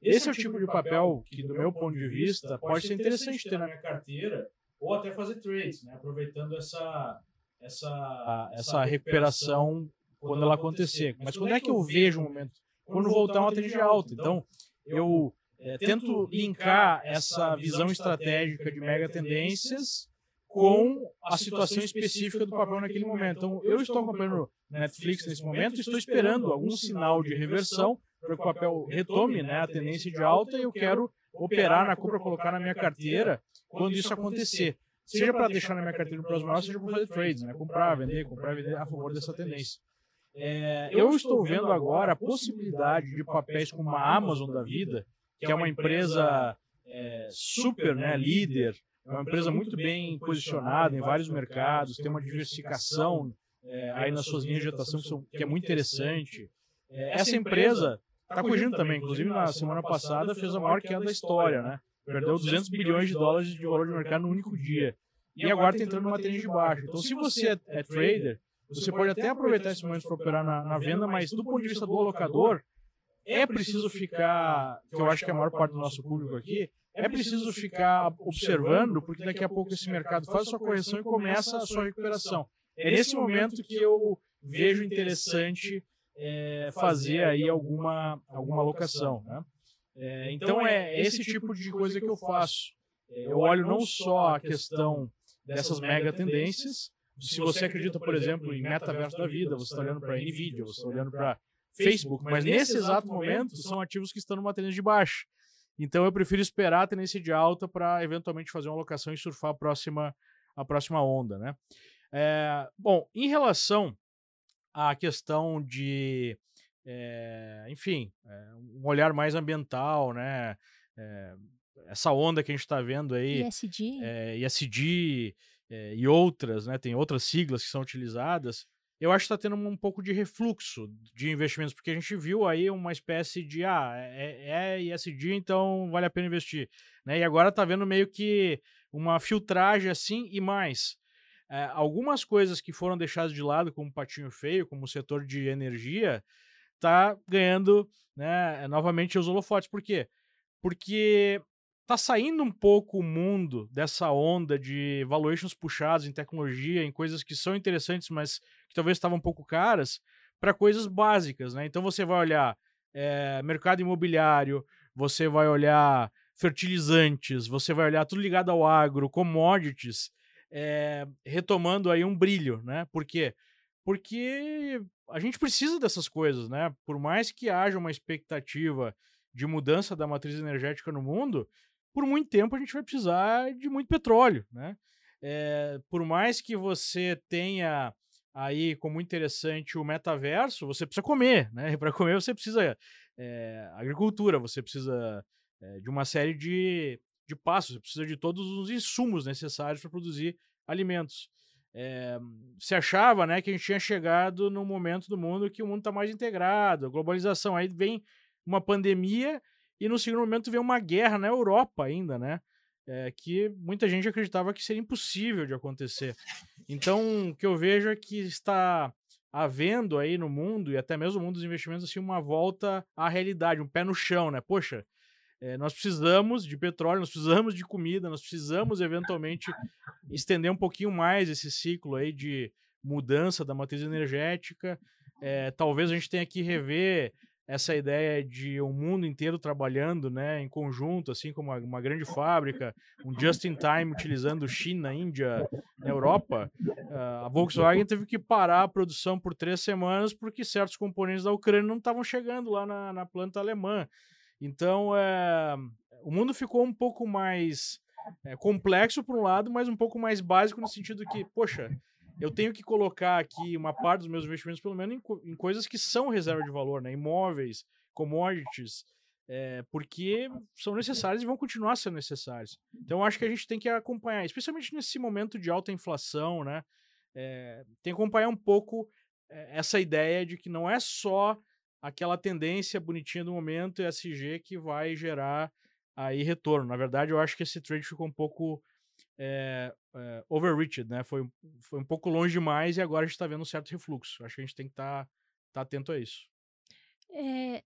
Esse é o tipo de papel que, do meu ponto de vista, pode ser interessante ter na minha carteira ou até fazer trades, né? Aproveitando essa, essa, essa recuperação quando ela acontecer. Mas quando é que eu vejo o momento? Quando voltar uma tendência alta. Então, eu é, tento linkar essa visão estratégica de mega tendências com a situação específica do papel naquele momento. Então, eu estou acompanhando Netflix nesse momento, estou esperando algum sinal de reversão para que o papel retome né, a tendência de alta e eu quero operar na compra, colocar na minha carteira quando isso acontecer. Seja para deixar na minha carteira no próximo ano, seja para fazer trades, né, comprar, vender, comprar, vender a favor dessa tendência. É, eu estou vendo agora a possibilidade de papéis como a Amazon da vida, que é uma empresa é, super né, líder, é uma empresa muito bem posicionada em vários mercados, tem uma diversificação é, aí nas suas linhas de atuação que, são, que é muito interessante. É, essa empresa está corrigindo também, inclusive na semana passada fez a maior queda da história, né? Perdeu 200 bilhões de dólares de valor de mercado no único dia. E agora está entrando numa tendência de baixo. Então, se você é, é trader, você pode até aproveitar esse momento para operar na, na venda, mas do ponto de vista do alocador, é preciso ficar, que eu acho que é a maior parte do nosso público aqui, é preciso ficar observando, porque daqui a pouco esse mercado faz sua correção e começa a sua recuperação. É nesse momento que eu vejo interessante é, fazer aí alguma, alguma alocação. Né? É, então é esse tipo de coisa que eu faço. Eu olho não só a questão dessas mega tendências, se você acredita, por exemplo, em metaverso da vida, você está olhando para NVIDIA, você está olhando para Facebook, mas nesse exato momento são ativos que estão numa tendência de baixa. Então eu prefiro esperar a tendência de alta para eventualmente fazer uma alocação e surfar a próxima, a próxima onda, né? É, bom, em relação à questão de, é, enfim, é, um olhar mais ambiental, né? essa onda que a gente está vendo aí, ESG, ESG e outras, né? Tem outras siglas que são utilizadas eu acho que está tendo um pouco de refluxo de investimentos, porque a gente viu aí uma espécie de, ah, é, é ESG, então vale a pena investir. Né? E agora está vendo meio que uma filtragem assim e mais. É, algumas coisas que foram deixadas de lado, como patinho feio, como o setor de energia, está ganhando né, novamente os holofotes. Por quê? Porque tá saindo um pouco o mundo dessa onda de valuations puxados em tecnologia, em coisas que são interessantes, mas que talvez estavam um pouco caras, para coisas básicas, né? Então você vai olhar é, mercado imobiliário, você vai olhar fertilizantes, você vai olhar tudo ligado ao agro, commodities, é, retomando aí um brilho, né? Por quê? Porque a gente precisa dessas coisas, né? Por mais que haja uma expectativa de mudança da matriz energética no mundo, por muito tempo a gente vai precisar de muito petróleo, né? É, por mais que você tenha aí como interessante o metaverso, você precisa comer, né? (laughs) Para comer você precisa é, agricultura, você precisa é, de uma série de, de passos, você precisa de todos os insumos necessários para produzir alimentos. É, se achava né, que a gente tinha chegado num momento do mundo que o mundo está mais integrado, globalização. Aí vem uma pandemia e no segundo momento vem uma guerra na Europa ainda, né? É, que muita gente acreditava que seria impossível de acontecer. Então, o que eu vejo é que está havendo aí no mundo, e até mesmo no mundo dos investimentos, assim, uma volta à realidade, um pé no chão, né? Poxa, é, nós precisamos de petróleo, nós precisamos de comida, nós precisamos eventualmente estender um pouquinho mais esse ciclo aí de mudança da matriz energética. É, talvez a gente tenha que rever essa ideia de um mundo inteiro trabalhando né, em conjunto, assim como uma, uma grande fábrica, um just-in-time utilizando China, Índia, na Europa, uh, a Volkswagen teve que parar a produção por três semanas porque certos componentes da Ucrânia não estavam chegando lá na, na planta alemã. Então, é, o mundo ficou um pouco mais é, complexo por um lado, mas um pouco mais básico no sentido que, poxa, eu tenho que colocar aqui uma parte dos meus investimentos, pelo menos, em, em coisas que são reserva de valor, né? Imóveis, commodities, é, porque são necessários e vão continuar sendo necessários. Então, acho que a gente tem que acompanhar, especialmente nesse momento de alta inflação, né? É, tem que acompanhar um pouco essa ideia de que não é só aquela tendência bonitinha do momento ESG que vai gerar aí retorno. Na verdade, eu acho que esse trade ficou um pouco é, é, overreached, né? Foi, foi um pouco longe demais e agora a gente está vendo um certo refluxo. Acho que a gente tem que estar tá, tá atento a isso. É,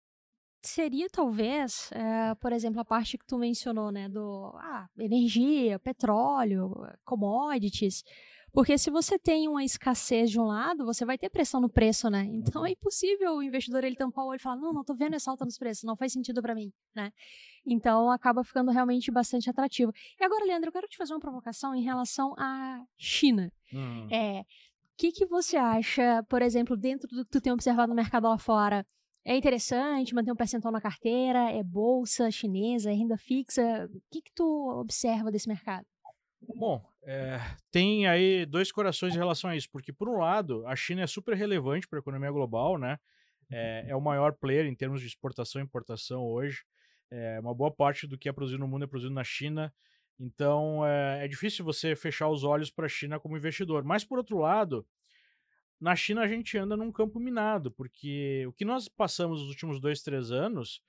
seria talvez, é, por exemplo, a parte que tu mencionou, né, do ah, energia, petróleo, commodities. Porque se você tem uma escassez de um lado, você vai ter pressão no preço, né? Então é impossível o investidor ele tampar o olho e falar: "Não, não tô vendo essa alta nos preços, não faz sentido para mim", né? Então acaba ficando realmente bastante atrativo. E agora, Leandro, eu quero te fazer uma provocação em relação à China. Uhum. É, o que, que você acha, por exemplo, dentro do que tu tem observado no mercado lá fora? É interessante manter um percentual na carteira? É bolsa chinesa? É renda fixa? O que, que tu observa desse mercado? Bom, é, tem aí dois corações em relação a isso, porque por um lado, a China é super relevante para a economia global, né? É, é, o maior player em termos de exportação e importação hoje. É, uma boa parte do que é produzido no mundo é produzido na China. Então é, é difícil você fechar os olhos para a China como investidor. Mas por outro lado, na China a gente anda num campo minado, porque o que nós passamos nos últimos dois, três anos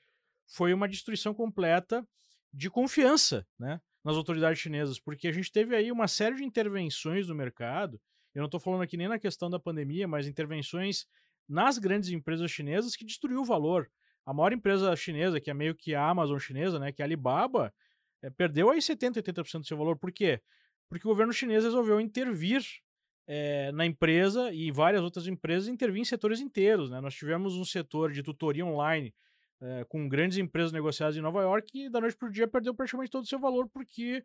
foi uma destruição completa de confiança, né? Nas autoridades chinesas, porque a gente teve aí uma série de intervenções no mercado. Eu não estou falando aqui nem na questão da pandemia, mas intervenções nas grandes empresas chinesas que destruiu o valor. A maior empresa chinesa, que é meio que a Amazon chinesa, né, que é a Alibaba, é, perdeu aí 70%, 80% do seu valor. Por quê? Porque o governo chinês resolveu intervir é, na empresa e várias outras empresas intervir em setores inteiros. Né? Nós tivemos um setor de tutoria online é, com grandes empresas negociadas em Nova York e da noite para o dia perdeu praticamente todo o seu valor porque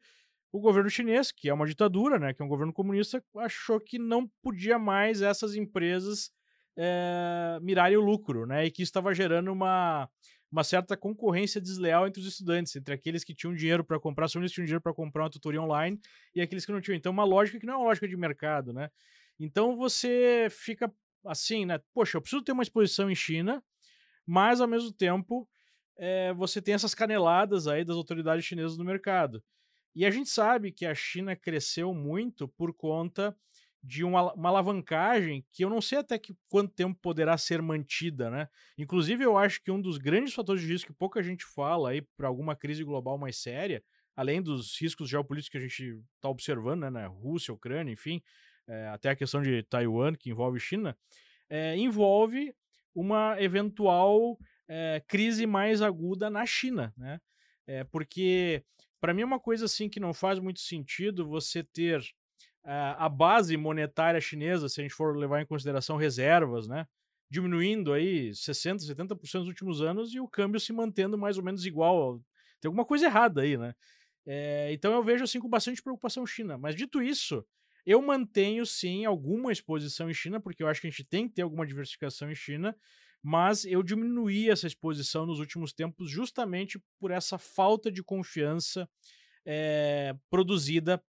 o governo chinês, que é uma ditadura, né, que é um governo comunista, achou que não podia mais essas empresas é, mirarem o lucro, né, e que estava gerando uma, uma certa concorrência desleal entre os estudantes, entre aqueles que tinham dinheiro para comprar, só eles tinham dinheiro para comprar uma tutoria online e aqueles que não tinham. Então, uma lógica que não é uma lógica de mercado, né? Então, você fica assim, né? Poxa, eu preciso ter uma exposição em China, mas ao mesmo tempo é, você tem essas caneladas aí das autoridades chinesas no mercado. E a gente sabe que a China cresceu muito por conta de uma, uma, alavancagem que eu não sei até que quanto tempo poderá ser mantida, né? Inclusive, eu acho que um dos grandes fatores de risco que pouca gente fala aí para alguma crise global mais séria, além dos riscos geopolíticos que a gente está observando, né, na Rússia, Ucrânia, enfim, é, até a questão de Taiwan, que envolve China, é, envolve uma eventual é, crise mais aguda na China, né? É, porque para mim é uma coisa assim que não faz muito sentido você ter uh, a base monetária chinesa, se a gente for levar em consideração reservas, né? Diminuindo aí 60, 70% nos últimos anos e o câmbio se mantendo mais ou menos igual. Tem alguma coisa errada aí, né? É, então eu vejo assim com bastante preocupação China. Mas dito isso, eu mantenho sim alguma exposição em China, porque eu acho que a gente tem que ter alguma diversificação em China, mas eu diminuí essa exposição nos últimos tempos justamente por essa falta de confiança é, produzida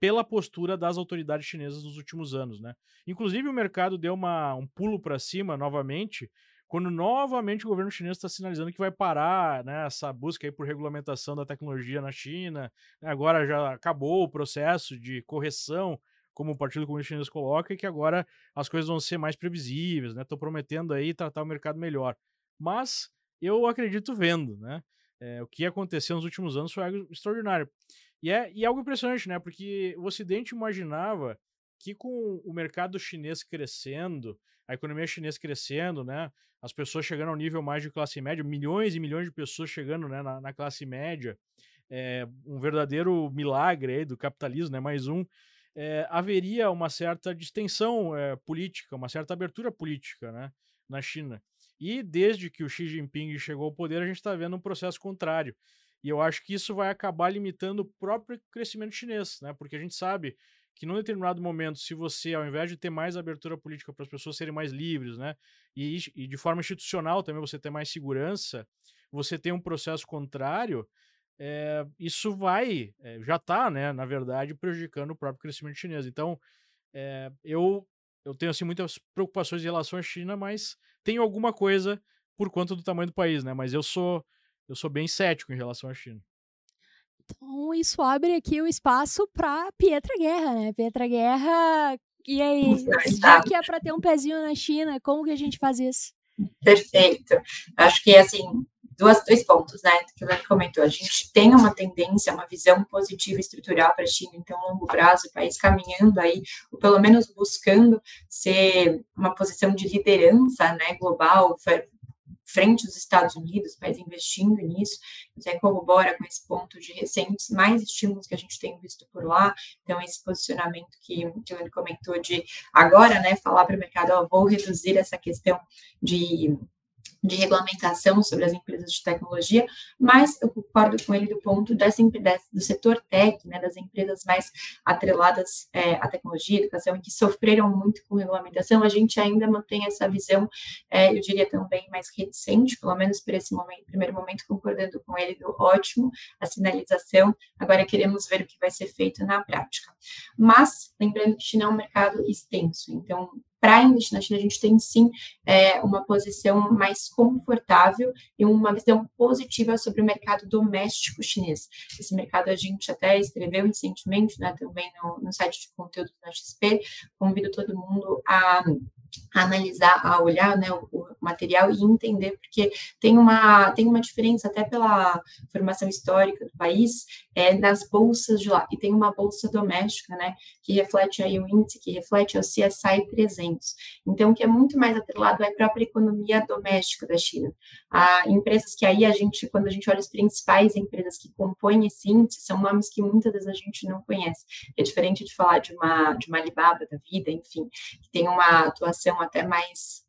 pela postura das autoridades chinesas nos últimos anos, né? Inclusive o mercado deu uma, um pulo para cima novamente quando novamente o governo chinês está sinalizando que vai parar né, essa busca aí por regulamentação da tecnologia na China. Né, agora já acabou o processo de correção, como o Partido Comunista Chinês coloca, e que agora as coisas vão ser mais previsíveis, né? Estão prometendo aí tratar o mercado melhor. Mas eu acredito vendo, né? É, o que aconteceu nos últimos anos foi algo extraordinário. E é, e é algo impressionante, né? Porque o Ocidente imaginava que com o mercado chinês crescendo, a economia chinesa crescendo, né? As pessoas chegando ao nível mais de classe média, milhões e milhões de pessoas chegando né, na, na classe média, é, um verdadeiro milagre aí do capitalismo, né? Mais um. É, haveria uma certa distensão é, política, uma certa abertura política né, na China. E desde que o Xi Jinping chegou ao poder, a gente está vendo um processo contrário. E eu acho que isso vai acabar limitando o próprio crescimento chinês, né? Porque a gente sabe que num determinado momento, se você, ao invés de ter mais abertura política para as pessoas serem mais livres, né? E, e, de forma institucional também você ter mais segurança, você tem um processo contrário, é, isso vai, é, já está, né, na verdade, prejudicando o próprio crescimento chinês. Então, é, eu, eu tenho assim, muitas preocupações em relação à China, mas tenho alguma coisa por conta do tamanho do país, né? Mas eu sou eu sou bem cético em relação à China. Então, isso abre aqui o espaço para Pietra Guerra, né? Pietra Guerra, e aí, já que é para ter um pezinho na China, como que a gente faz isso? Perfeito. Acho que, assim, duas, dois pontos, né, que o comentou. A gente tem uma tendência, uma visão positiva estrutural para a China, então, a longo prazo, o país caminhando aí, ou pelo menos buscando ser uma posição de liderança, né, global, frente aos Estados Unidos, mas investindo nisso, até corrobora com esse ponto de recentes mais estímulos que a gente tem visto por lá, então esse posicionamento que o Tilane comentou de agora, né, falar para o mercado, ó, vou reduzir essa questão de de regulamentação sobre as empresas de tecnologia, mas eu concordo com ele do ponto dessa, do setor tech, né, das empresas mais atreladas é, à tecnologia, educação, que sofreram muito com regulamentação, a gente ainda mantém essa visão, é, eu diria também mais reticente, pelo menos por esse momento, primeiro momento, concordando com ele do ótimo, a sinalização, agora queremos ver o que vai ser feito na prática. Mas, lembrando que China é um mercado extenso, então, para investir na China, a gente tem sim é, uma posição mais confortável e uma visão positiva sobre o mercado doméstico chinês. Esse mercado a gente até escreveu recentemente, né, também no, no site de conteúdo da XP. Convido todo mundo a analisar, a olhar né, o, o, material e entender, porque tem uma, tem uma diferença até pela formação histórica do país é, nas bolsas de lá, e tem uma bolsa doméstica, né, que reflete aí o índice, que reflete o CSI 300. Então, o que é muito mais atrelado é a própria economia doméstica da China. Há empresas que aí a gente, quando a gente olha as principais empresas que compõem esse índice, são nomes que muitas vezes a gente não conhece. É diferente de falar de uma, de uma Alibaba da vida, enfim, que tem uma atuação até mais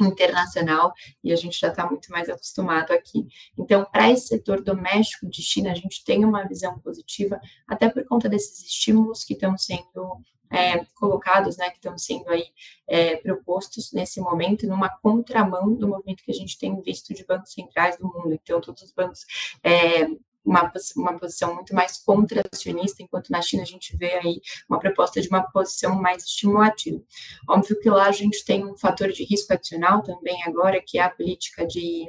internacional e a gente já está muito mais acostumado aqui. Então, para esse setor doméstico de China, a gente tem uma visão positiva, até por conta desses estímulos que estão sendo é, colocados, né, que estão sendo aí é, propostos nesse momento, numa contramão do movimento que a gente tem visto de bancos centrais do mundo. Então, todos os bancos é, uma, uma posição muito mais contracionista, enquanto na China a gente vê aí uma proposta de uma posição mais estimulativa. Óbvio que lá a gente tem um fator de risco adicional também agora, que é a política de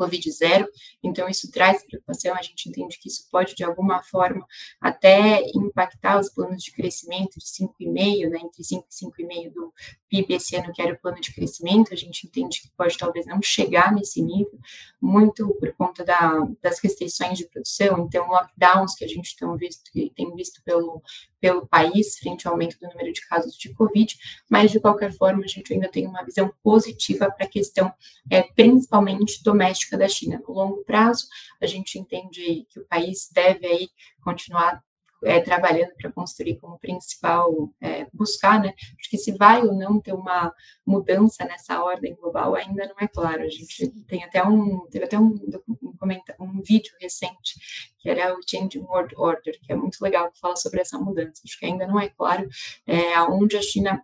Covid zero, então isso traz preocupação, a gente entende que isso pode, de alguma forma, até impactar os planos de crescimento de 5,5%, né, entre 5 e 5,5% do PIB esse ano, que era o plano de crescimento, a gente entende que pode talvez não chegar nesse nível, muito por conta da, das restrições de produção, então lockdowns que a gente tem visto, tem visto pelo pelo país, frente ao aumento do número de casos de Covid, mas, de qualquer forma, a gente ainda tem uma visão positiva para a questão, é, principalmente doméstica da China. No longo prazo, a gente entende que o país deve aí continuar é, trabalhando para construir como principal, é, buscar, né? Acho que se vai ou não ter uma mudança nessa ordem global ainda não é claro. A gente tem até um, teve até um, um, um vídeo recente que era o Changing World Order, que é muito legal, que fala sobre essa mudança. Acho que ainda não é claro é, aonde a China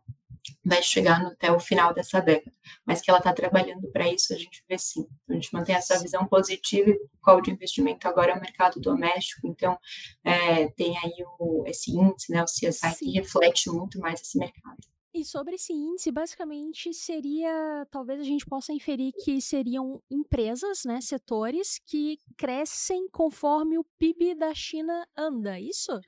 vai chegar no, até o final dessa década, mas que ela está trabalhando para isso, a gente vê sim. A gente mantém essa visão positiva e o call de investimento agora é o mercado doméstico, então é, tem aí o, esse índice, né, o CSI, sim. que reflete muito mais esse mercado. E sobre esse índice, basicamente seria, talvez a gente possa inferir que seriam empresas, né, setores que crescem conforme o PIB da China anda, é isso?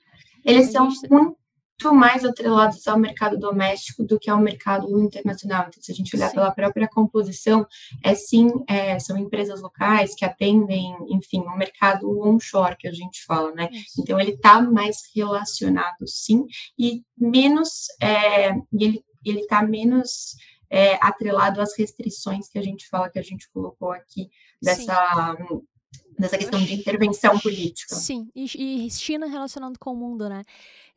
Eles a são gente... muito mais atrelados ao mercado doméstico do que ao mercado internacional. Então, se a gente olhar sim. pela própria composição, é sim, é, são empresas locais que atendem, enfim, o um mercado onshore que a gente fala, né? Isso. Então, ele está mais relacionado, sim, e menos, é, ele ele está menos é, atrelado às restrições que a gente fala que a gente colocou aqui dessa sim dessa questão de intervenção política. Sim, e, e China relacionando com o mundo, né?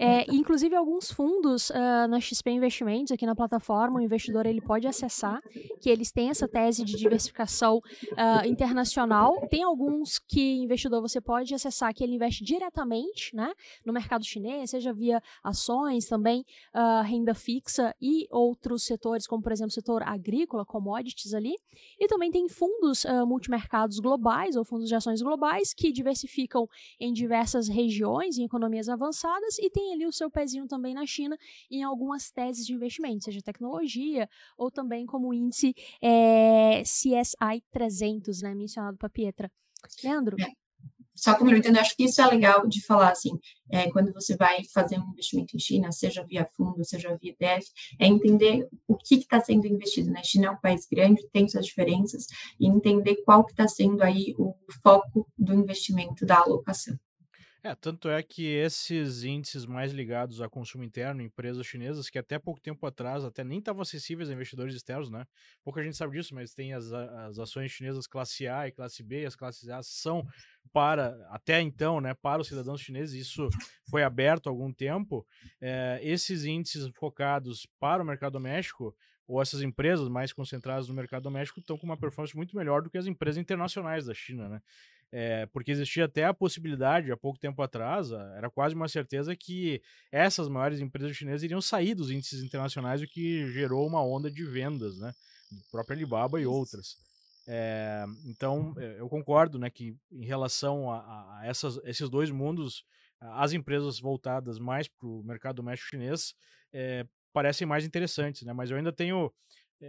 É, inclusive, alguns fundos uh, na XP Investimentos, aqui na plataforma, o investidor ele pode acessar, que eles têm essa tese de diversificação uh, internacional. Tem alguns que investidor você pode acessar que ele investe diretamente né, no mercado chinês, seja via ações, também uh, renda fixa e outros setores, como por exemplo o setor agrícola, commodities ali. E também tem fundos multimercados globais ou fundos de ações globais que diversificam em diversas regiões, em economias avançadas, e tem ali o seu pezinho também na China em algumas teses de investimento, seja tecnologia ou também como índice é, CSI 300, né, mencionado para Pietra. Leandro? É. Só complementando, acho que isso é legal de falar, assim, é, quando você vai fazer um investimento em China, seja via fundo, seja via ETF, é entender o que está sendo investido, né? China é um país grande, tem suas diferenças, e entender qual que está sendo aí o foco do investimento, da alocação. É, tanto é que esses índices mais ligados a consumo interno, empresas chinesas, que até pouco tempo atrás até nem estavam acessíveis a investidores externos, né? Pouca gente sabe disso, mas tem as, as ações chinesas classe A e classe B, as classes A são para, até então, né, para os cidadãos chineses, isso foi aberto há algum tempo. É, esses índices focados para o mercado doméstico, ou essas empresas mais concentradas no mercado doméstico, estão com uma performance muito melhor do que as empresas internacionais da China, né? É, porque existia até a possibilidade, há pouco tempo atrás, era quase uma certeza que essas maiores empresas chinesas iriam sair dos índices internacionais, o que gerou uma onda de vendas, né? Do próprio Alibaba e outras. É, então, eh, eu concordo né, que em relação a, a essas, esses dois mundos, as empresas voltadas mais para o mercado doméstico chinês é, parecem mais interessantes, né? Mas eu ainda tenho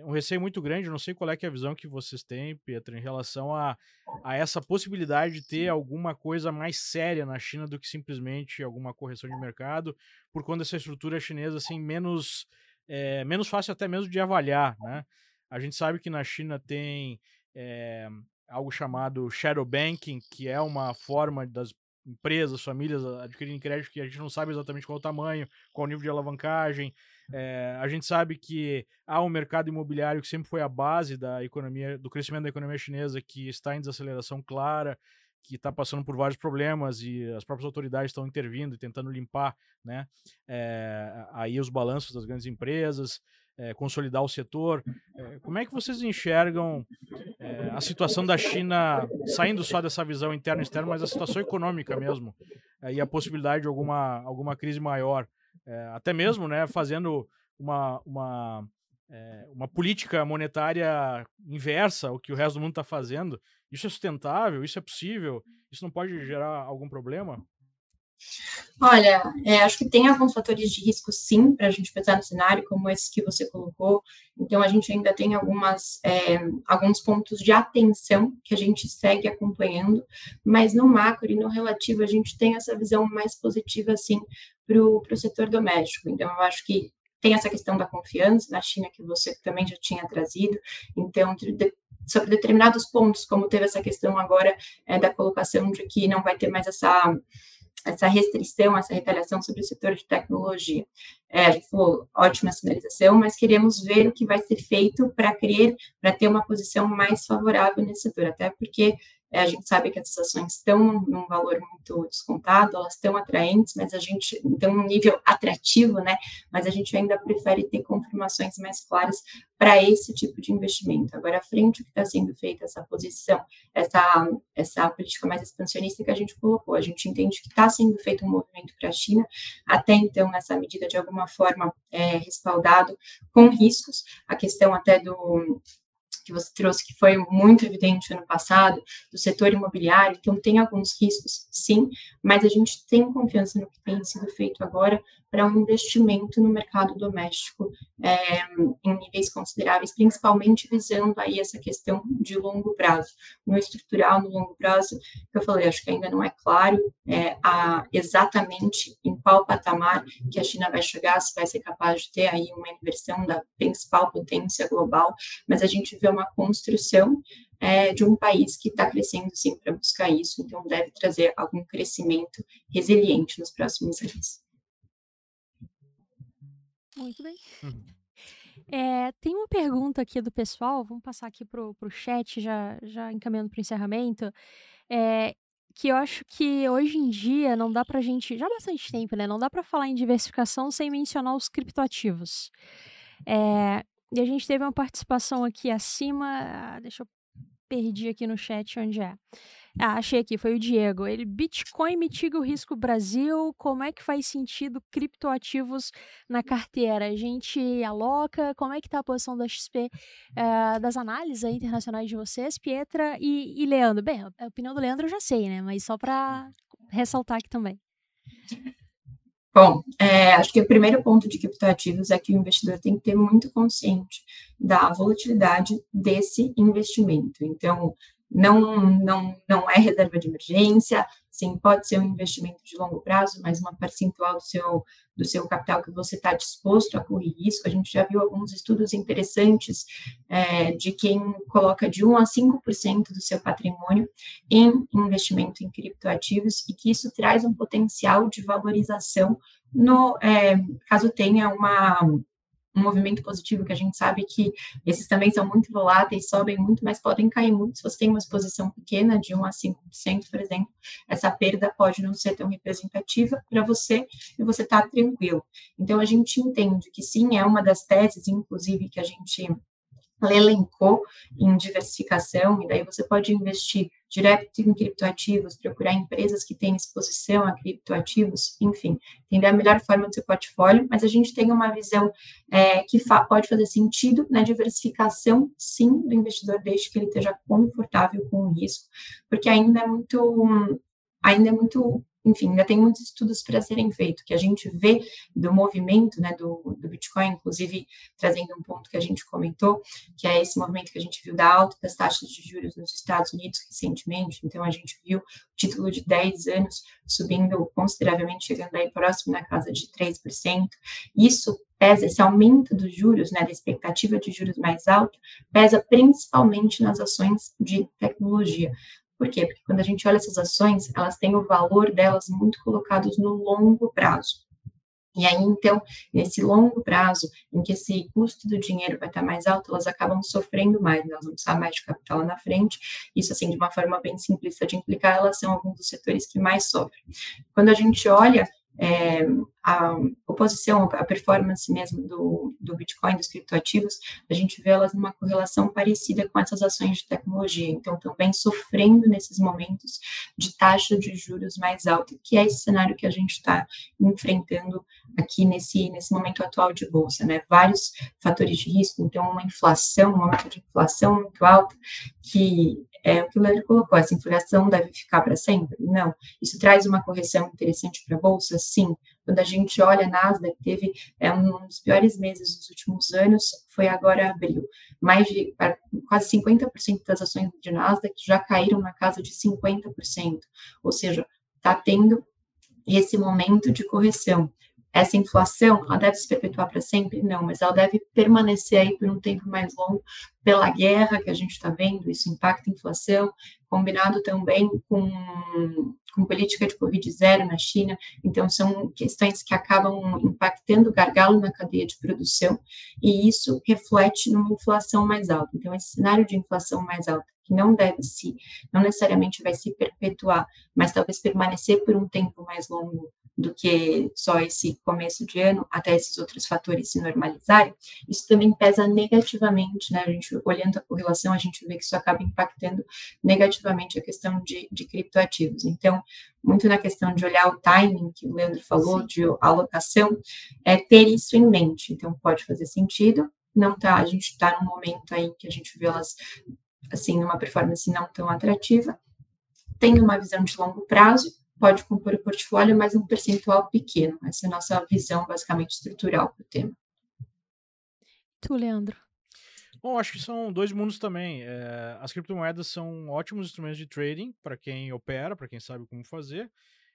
um receio muito grande, não sei qual é, é a visão que vocês têm, Pedro, em relação a, a essa possibilidade de ter alguma coisa mais séria na China do que simplesmente alguma correção de mercado, por quando essa estrutura chinesa assim menos é, menos fácil até mesmo de avaliar, né? A gente sabe que na China tem é, algo chamado shadow banking, que é uma forma das empresas, famílias adquirirem crédito que a gente não sabe exatamente qual o tamanho, qual o nível de alavancagem, é, a gente sabe que há um mercado imobiliário que sempre foi a base da economia, do crescimento da economia chinesa, que está em desaceleração clara, que está passando por vários problemas e as próprias autoridades estão intervindo e tentando limpar, né, é, aí os balanços das grandes empresas, é, consolidar o setor. Como é que vocês enxergam a situação da China saindo só dessa visão interna e externa, mas a situação econômica mesmo e a possibilidade de alguma, alguma crise maior? É, até mesmo né, fazendo uma, uma, é, uma política monetária inversa ao que o resto do mundo está fazendo. Isso é sustentável? Isso é possível? Isso não pode gerar algum problema? Olha, é, acho que tem alguns fatores de risco, sim, para a gente pensar no cenário, como esse que você colocou. Então, a gente ainda tem algumas, é, alguns pontos de atenção que a gente segue acompanhando, mas no macro e no relativo, a gente tem essa visão mais positiva, sim, para o setor doméstico. Então, eu acho que tem essa questão da confiança na China, que você também já tinha trazido. Então, de, sobre determinados pontos, como teve essa questão agora é, da colocação de que não vai ter mais essa essa restrição, essa retaliação sobre o setor de tecnologia. É, falou, ótima sinalização, mas queremos ver o que vai ser feito para criar, para ter uma posição mais favorável nesse setor, até porque a gente sabe que essas ações estão num valor muito descontado, elas estão atraentes, mas a gente tem um nível atrativo, né? Mas a gente ainda prefere ter confirmações mais claras para esse tipo de investimento. Agora, frente o que está sendo feito, essa posição, essa, essa política mais expansionista que a gente colocou, a gente entende que está sendo feito um movimento para a China, até então, nessa medida, de alguma forma, é, respaldado com riscos, a questão até do que você trouxe, que foi muito evidente ano passado, do setor imobiliário, então tem alguns riscos, sim, mas a gente tem confiança no que tem sido feito agora para um investimento no mercado doméstico é, em níveis consideráveis, principalmente visando aí essa questão de longo prazo. No estrutural, no longo prazo, que eu falei, acho que ainda não é claro é, a, exatamente em qual patamar que a China vai chegar, se vai ser capaz de ter aí uma inversão da principal potência global, mas a gente vê uma construção é, de um país que está crescendo sim para buscar isso, então deve trazer algum crescimento resiliente nos próximos anos. Muito bem. Uhum. É, (laughs) tem uma pergunta aqui do pessoal, vamos passar aqui para o chat, já, já encaminhando para o encerramento, é, que eu acho que hoje em dia não dá para a gente, já há bastante tempo, né? Não dá para falar em diversificação sem mencionar os criptoativos. É, e a gente teve uma participação aqui acima, deixa eu perdi aqui no chat onde é. Ah, achei aqui, foi o Diego. Ele, Bitcoin mitiga o risco Brasil, como é que faz sentido criptoativos na carteira? A gente aloca, como é que tá a posição da XP, uh, eh, das análises internacionais de vocês, Pietra e, e Leandro? Bem, a opinião do Leandro eu já sei, né? Mas só para ressaltar aqui também. Bom, é, acho que o primeiro ponto de criptoativos é que o investidor tem que ter muito consciente da volatilidade desse investimento. Então, não, não, não é reserva de emergência, sim, pode ser um investimento de longo prazo, mas uma percentual do seu, do seu capital que você está disposto a correr risco. A gente já viu alguns estudos interessantes é, de quem coloca de 1 a 5% do seu patrimônio em investimento em criptoativos e que isso traz um potencial de valorização no é, caso tenha uma um movimento positivo, que a gente sabe que esses também são muito voláteis, sobem muito, mas podem cair muito. Se você tem uma exposição pequena, de 1 a 5%, por exemplo, essa perda pode não ser tão representativa para você e você está tranquilo. Então, a gente entende que sim, é uma das teses, inclusive, que a gente elencou em diversificação, e daí você pode investir direto em criptoativos, procurar empresas que têm exposição a criptoativos, enfim, entender a melhor forma do seu portfólio, mas a gente tem uma visão é, que fa pode fazer sentido na diversificação, sim, do investidor, desde que ele esteja confortável com o risco, porque ainda é muito, ainda é muito enfim, ainda tem muitos estudos para serem feitos, que a gente vê do movimento né, do, do Bitcoin, inclusive trazendo um ponto que a gente comentou, que é esse movimento que a gente viu da alta das taxas de juros nos Estados Unidos recentemente, então a gente viu o título de 10 anos subindo consideravelmente, chegando aí próximo na casa de 3%, isso pesa, esse aumento dos juros, né, da expectativa de juros mais alta, pesa principalmente nas ações de tecnologia. Por quê? Porque quando a gente olha essas ações, elas têm o valor delas muito colocados no longo prazo. E aí, então, nesse longo prazo, em que esse custo do dinheiro vai estar mais alto, elas acabam sofrendo mais, elas vão precisar mais de capital lá na frente. Isso, assim, de uma forma bem simplista de implicar, elas são alguns dos setores que mais sofrem. Quando a gente olha é, a oposição, a performance mesmo do, do Bitcoin, dos criptoativos, a gente vê elas numa correlação parecida com essas ações de tecnologia. Então, também sofrendo nesses momentos de taxa de juros mais alta, que é esse cenário que a gente está enfrentando aqui nesse, nesse momento atual de bolsa, né? Vários fatores de risco, então, uma inflação, um momento de inflação muito alta, que é o que o Leandro colocou, essa inflação deve ficar para sempre? Não. Isso traz uma correção interessante para a Bolsa? Sim. Quando a gente olha a Nasdaq, teve é, um dos piores meses dos últimos anos, foi agora abril. Mais de quase 50% das ações de Nasdaq já caíram na casa de 50%. Ou seja, está tendo esse momento de correção essa inflação, ela deve se perpetuar para sempre? Não, mas ela deve permanecer aí por um tempo mais longo pela guerra que a gente está vendo, isso impacta a inflação, combinado também com, com política de Covid zero na China, então são questões que acabam impactando o gargalo na cadeia de produção, e isso reflete numa inflação mais alta. Então, esse cenário de inflação mais alta, que não deve se, não necessariamente vai se perpetuar, mas talvez permanecer por um tempo mais longo do que só esse começo de ano, até esses outros fatores se normalizarem, isso também pesa negativamente, né? A gente, olhando a correlação, a gente vê que isso acaba impactando negativamente a questão de, de criptoativos. Então, muito na questão de olhar o timing que o Leandro falou, Sim. de alocação, é ter isso em mente. Então, pode fazer sentido, não tá, a gente está num momento aí que a gente vê elas, assim, numa performance não tão atrativa, tendo uma visão de longo prazo, pode compor o portfólio, mas um percentual pequeno. Essa é a nossa visão, basicamente, estrutural para o tema. Tu, Leandro? Bom, acho que são dois mundos também. É, as criptomoedas são ótimos instrumentos de trading para quem opera, para quem sabe como fazer.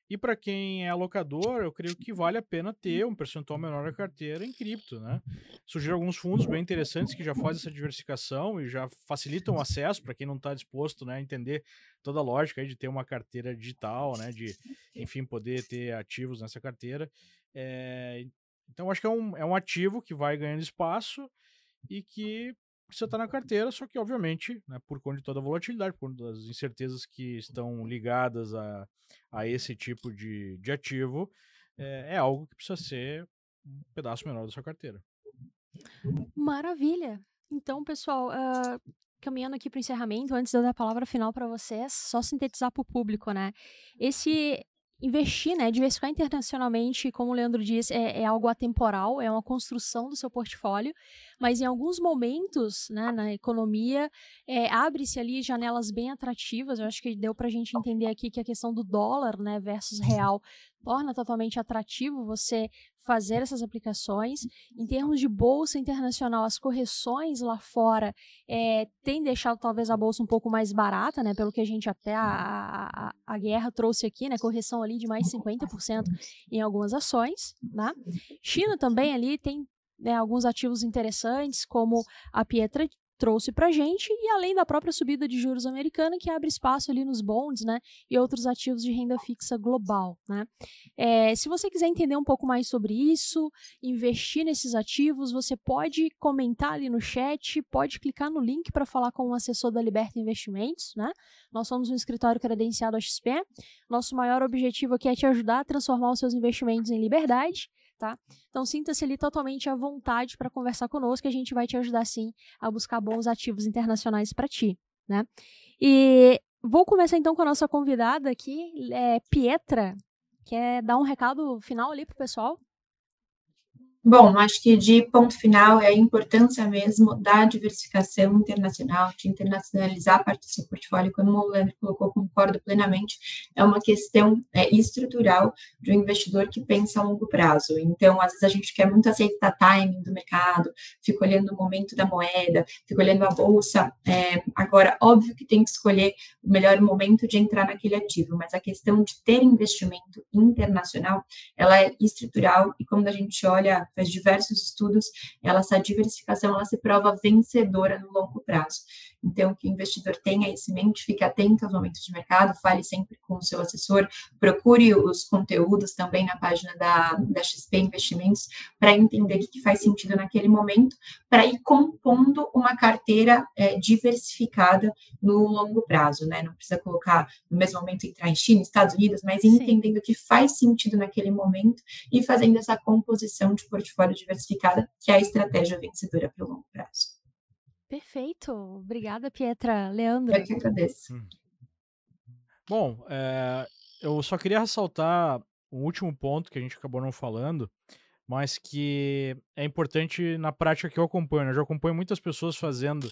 E para quem é alocador, eu creio que vale a pena ter um percentual menor da carteira em cripto, né? Surgiram alguns fundos bem interessantes que já fazem essa diversificação e já facilitam o acesso para quem não está disposto né, a entender toda a lógica de ter uma carteira digital, né? De, enfim, poder ter ativos nessa carteira. É, então, acho que é um, é um ativo que vai ganhando espaço e que precisa estar na carteira, só que, obviamente, né, por conta de toda a volatilidade, por conta das incertezas que estão ligadas a, a esse tipo de, de ativo, é, é algo que precisa ser um pedaço menor da sua carteira. Maravilha! Então, pessoal, uh, caminhando aqui para o encerramento, antes de eu dar a palavra final para vocês, só sintetizar para o público, né? Esse investir, né, diversificar internacionalmente, como o Leandro disse, é, é, algo atemporal, é uma construção do seu portfólio, mas em alguns momentos, né, na economia, é, abre-se ali janelas bem atrativas, eu acho que deu para a gente entender aqui que a questão do dólar, né, versus real torna totalmente atrativo você fazer essas aplicações. Em termos de bolsa internacional, as correções lá fora é, têm deixado talvez a bolsa um pouco mais barata, né? Pelo que a gente até a, a, a guerra trouxe aqui, né? Correção ali de mais de 50% em algumas ações, né? China também ali tem né, alguns ativos interessantes, como a Pietra trouxe para gente, e além da própria subida de juros americana, que abre espaço ali nos bonds, né, e outros ativos de renda fixa global, né. É, se você quiser entender um pouco mais sobre isso, investir nesses ativos, você pode comentar ali no chat, pode clicar no link para falar com o um assessor da Liberta Investimentos, né, nós somos um escritório credenciado à XP, nosso maior objetivo aqui é te ajudar a transformar os seus investimentos em liberdade, tá? Então sinta-se ali totalmente à vontade para conversar conosco, a gente vai te ajudar sim a buscar bons ativos internacionais para ti, né? E vou começar então com a nossa convidada aqui, é Pietra. Quer dar um recado final ali pro pessoal? Bom, acho que de ponto final é a importância mesmo da diversificação internacional, de internacionalizar a parte do seu portfólio, como o Leandro colocou, concordo plenamente, é uma questão é, estrutural de um investidor que pensa a longo prazo. Então, às vezes a gente quer muito aceitar timing do mercado, fica olhando o momento da moeda, fica olhando a bolsa. É, agora, óbvio que tem que escolher o melhor momento de entrar naquele ativo, mas a questão de ter investimento internacional, ela é estrutural e quando a gente olha faz diversos estudos, ela, essa diversificação ela se prova vencedora no longo prazo. Então, que o investidor tenha isso em mente, fique atento aos momentos de mercado, fale sempre com o seu assessor, procure os conteúdos também na página da, da XP Investimentos para entender o que faz sentido naquele momento, para ir compondo uma carteira é, diversificada no longo prazo, né? Não precisa colocar no mesmo momento entrar em China, Estados Unidos, mas entendendo o que faz sentido naquele momento e fazendo essa composição de portfólio diversificada, que é a estratégia vencedora para o longo prazo. Perfeito. Obrigada, Pietra. Leandro. Eu que agradeço. Hum. Bom, é, eu só queria ressaltar um último ponto que a gente acabou não falando, mas que é importante na prática que eu acompanho. Né? Eu já acompanho muitas pessoas fazendo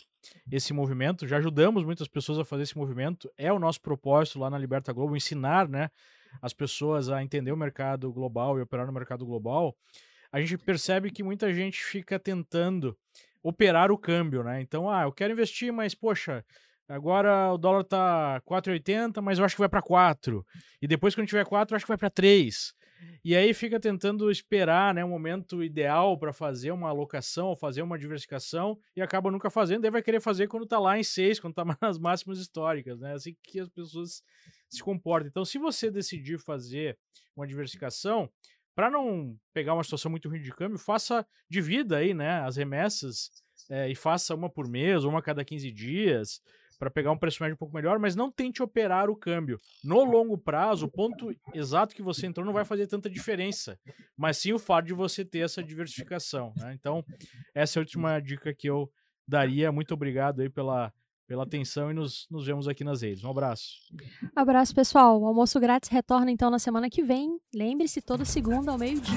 esse movimento, já ajudamos muitas pessoas a fazer esse movimento. É o nosso propósito lá na Liberta Globo ensinar né, as pessoas a entender o mercado global e operar no mercado global. A gente percebe que muita gente fica tentando operar o câmbio, né? Então, ah, eu quero investir, mas poxa, agora o dólar tá 4,80, mas eu acho que vai para 4. E depois quando tiver 4, eu acho que vai para 3. e aí fica tentando esperar né, o um momento ideal para fazer uma alocação ou fazer uma diversificação e acaba nunca fazendo, daí vai querer fazer quando está lá em seis, quando está (laughs) nas máximas históricas, né? Assim que as pessoas se comportam. Então, se você decidir fazer uma diversificação, para não pegar uma situação muito ruim de câmbio, faça divida aí, né, as remessas é, e faça uma por mês, uma a cada 15 dias, para pegar um preço médio um pouco melhor, mas não tente operar o câmbio. No longo prazo, o ponto exato que você entrou não vai fazer tanta diferença, mas sim o fato de você ter essa diversificação. Né? Então, essa é a última dica que eu daria. Muito obrigado aí pela, pela atenção e nos, nos vemos aqui nas redes. Um abraço. Abraço, pessoal. O almoço grátis retorna então na semana que vem. Lembre-se, toda segunda ao meio-dia.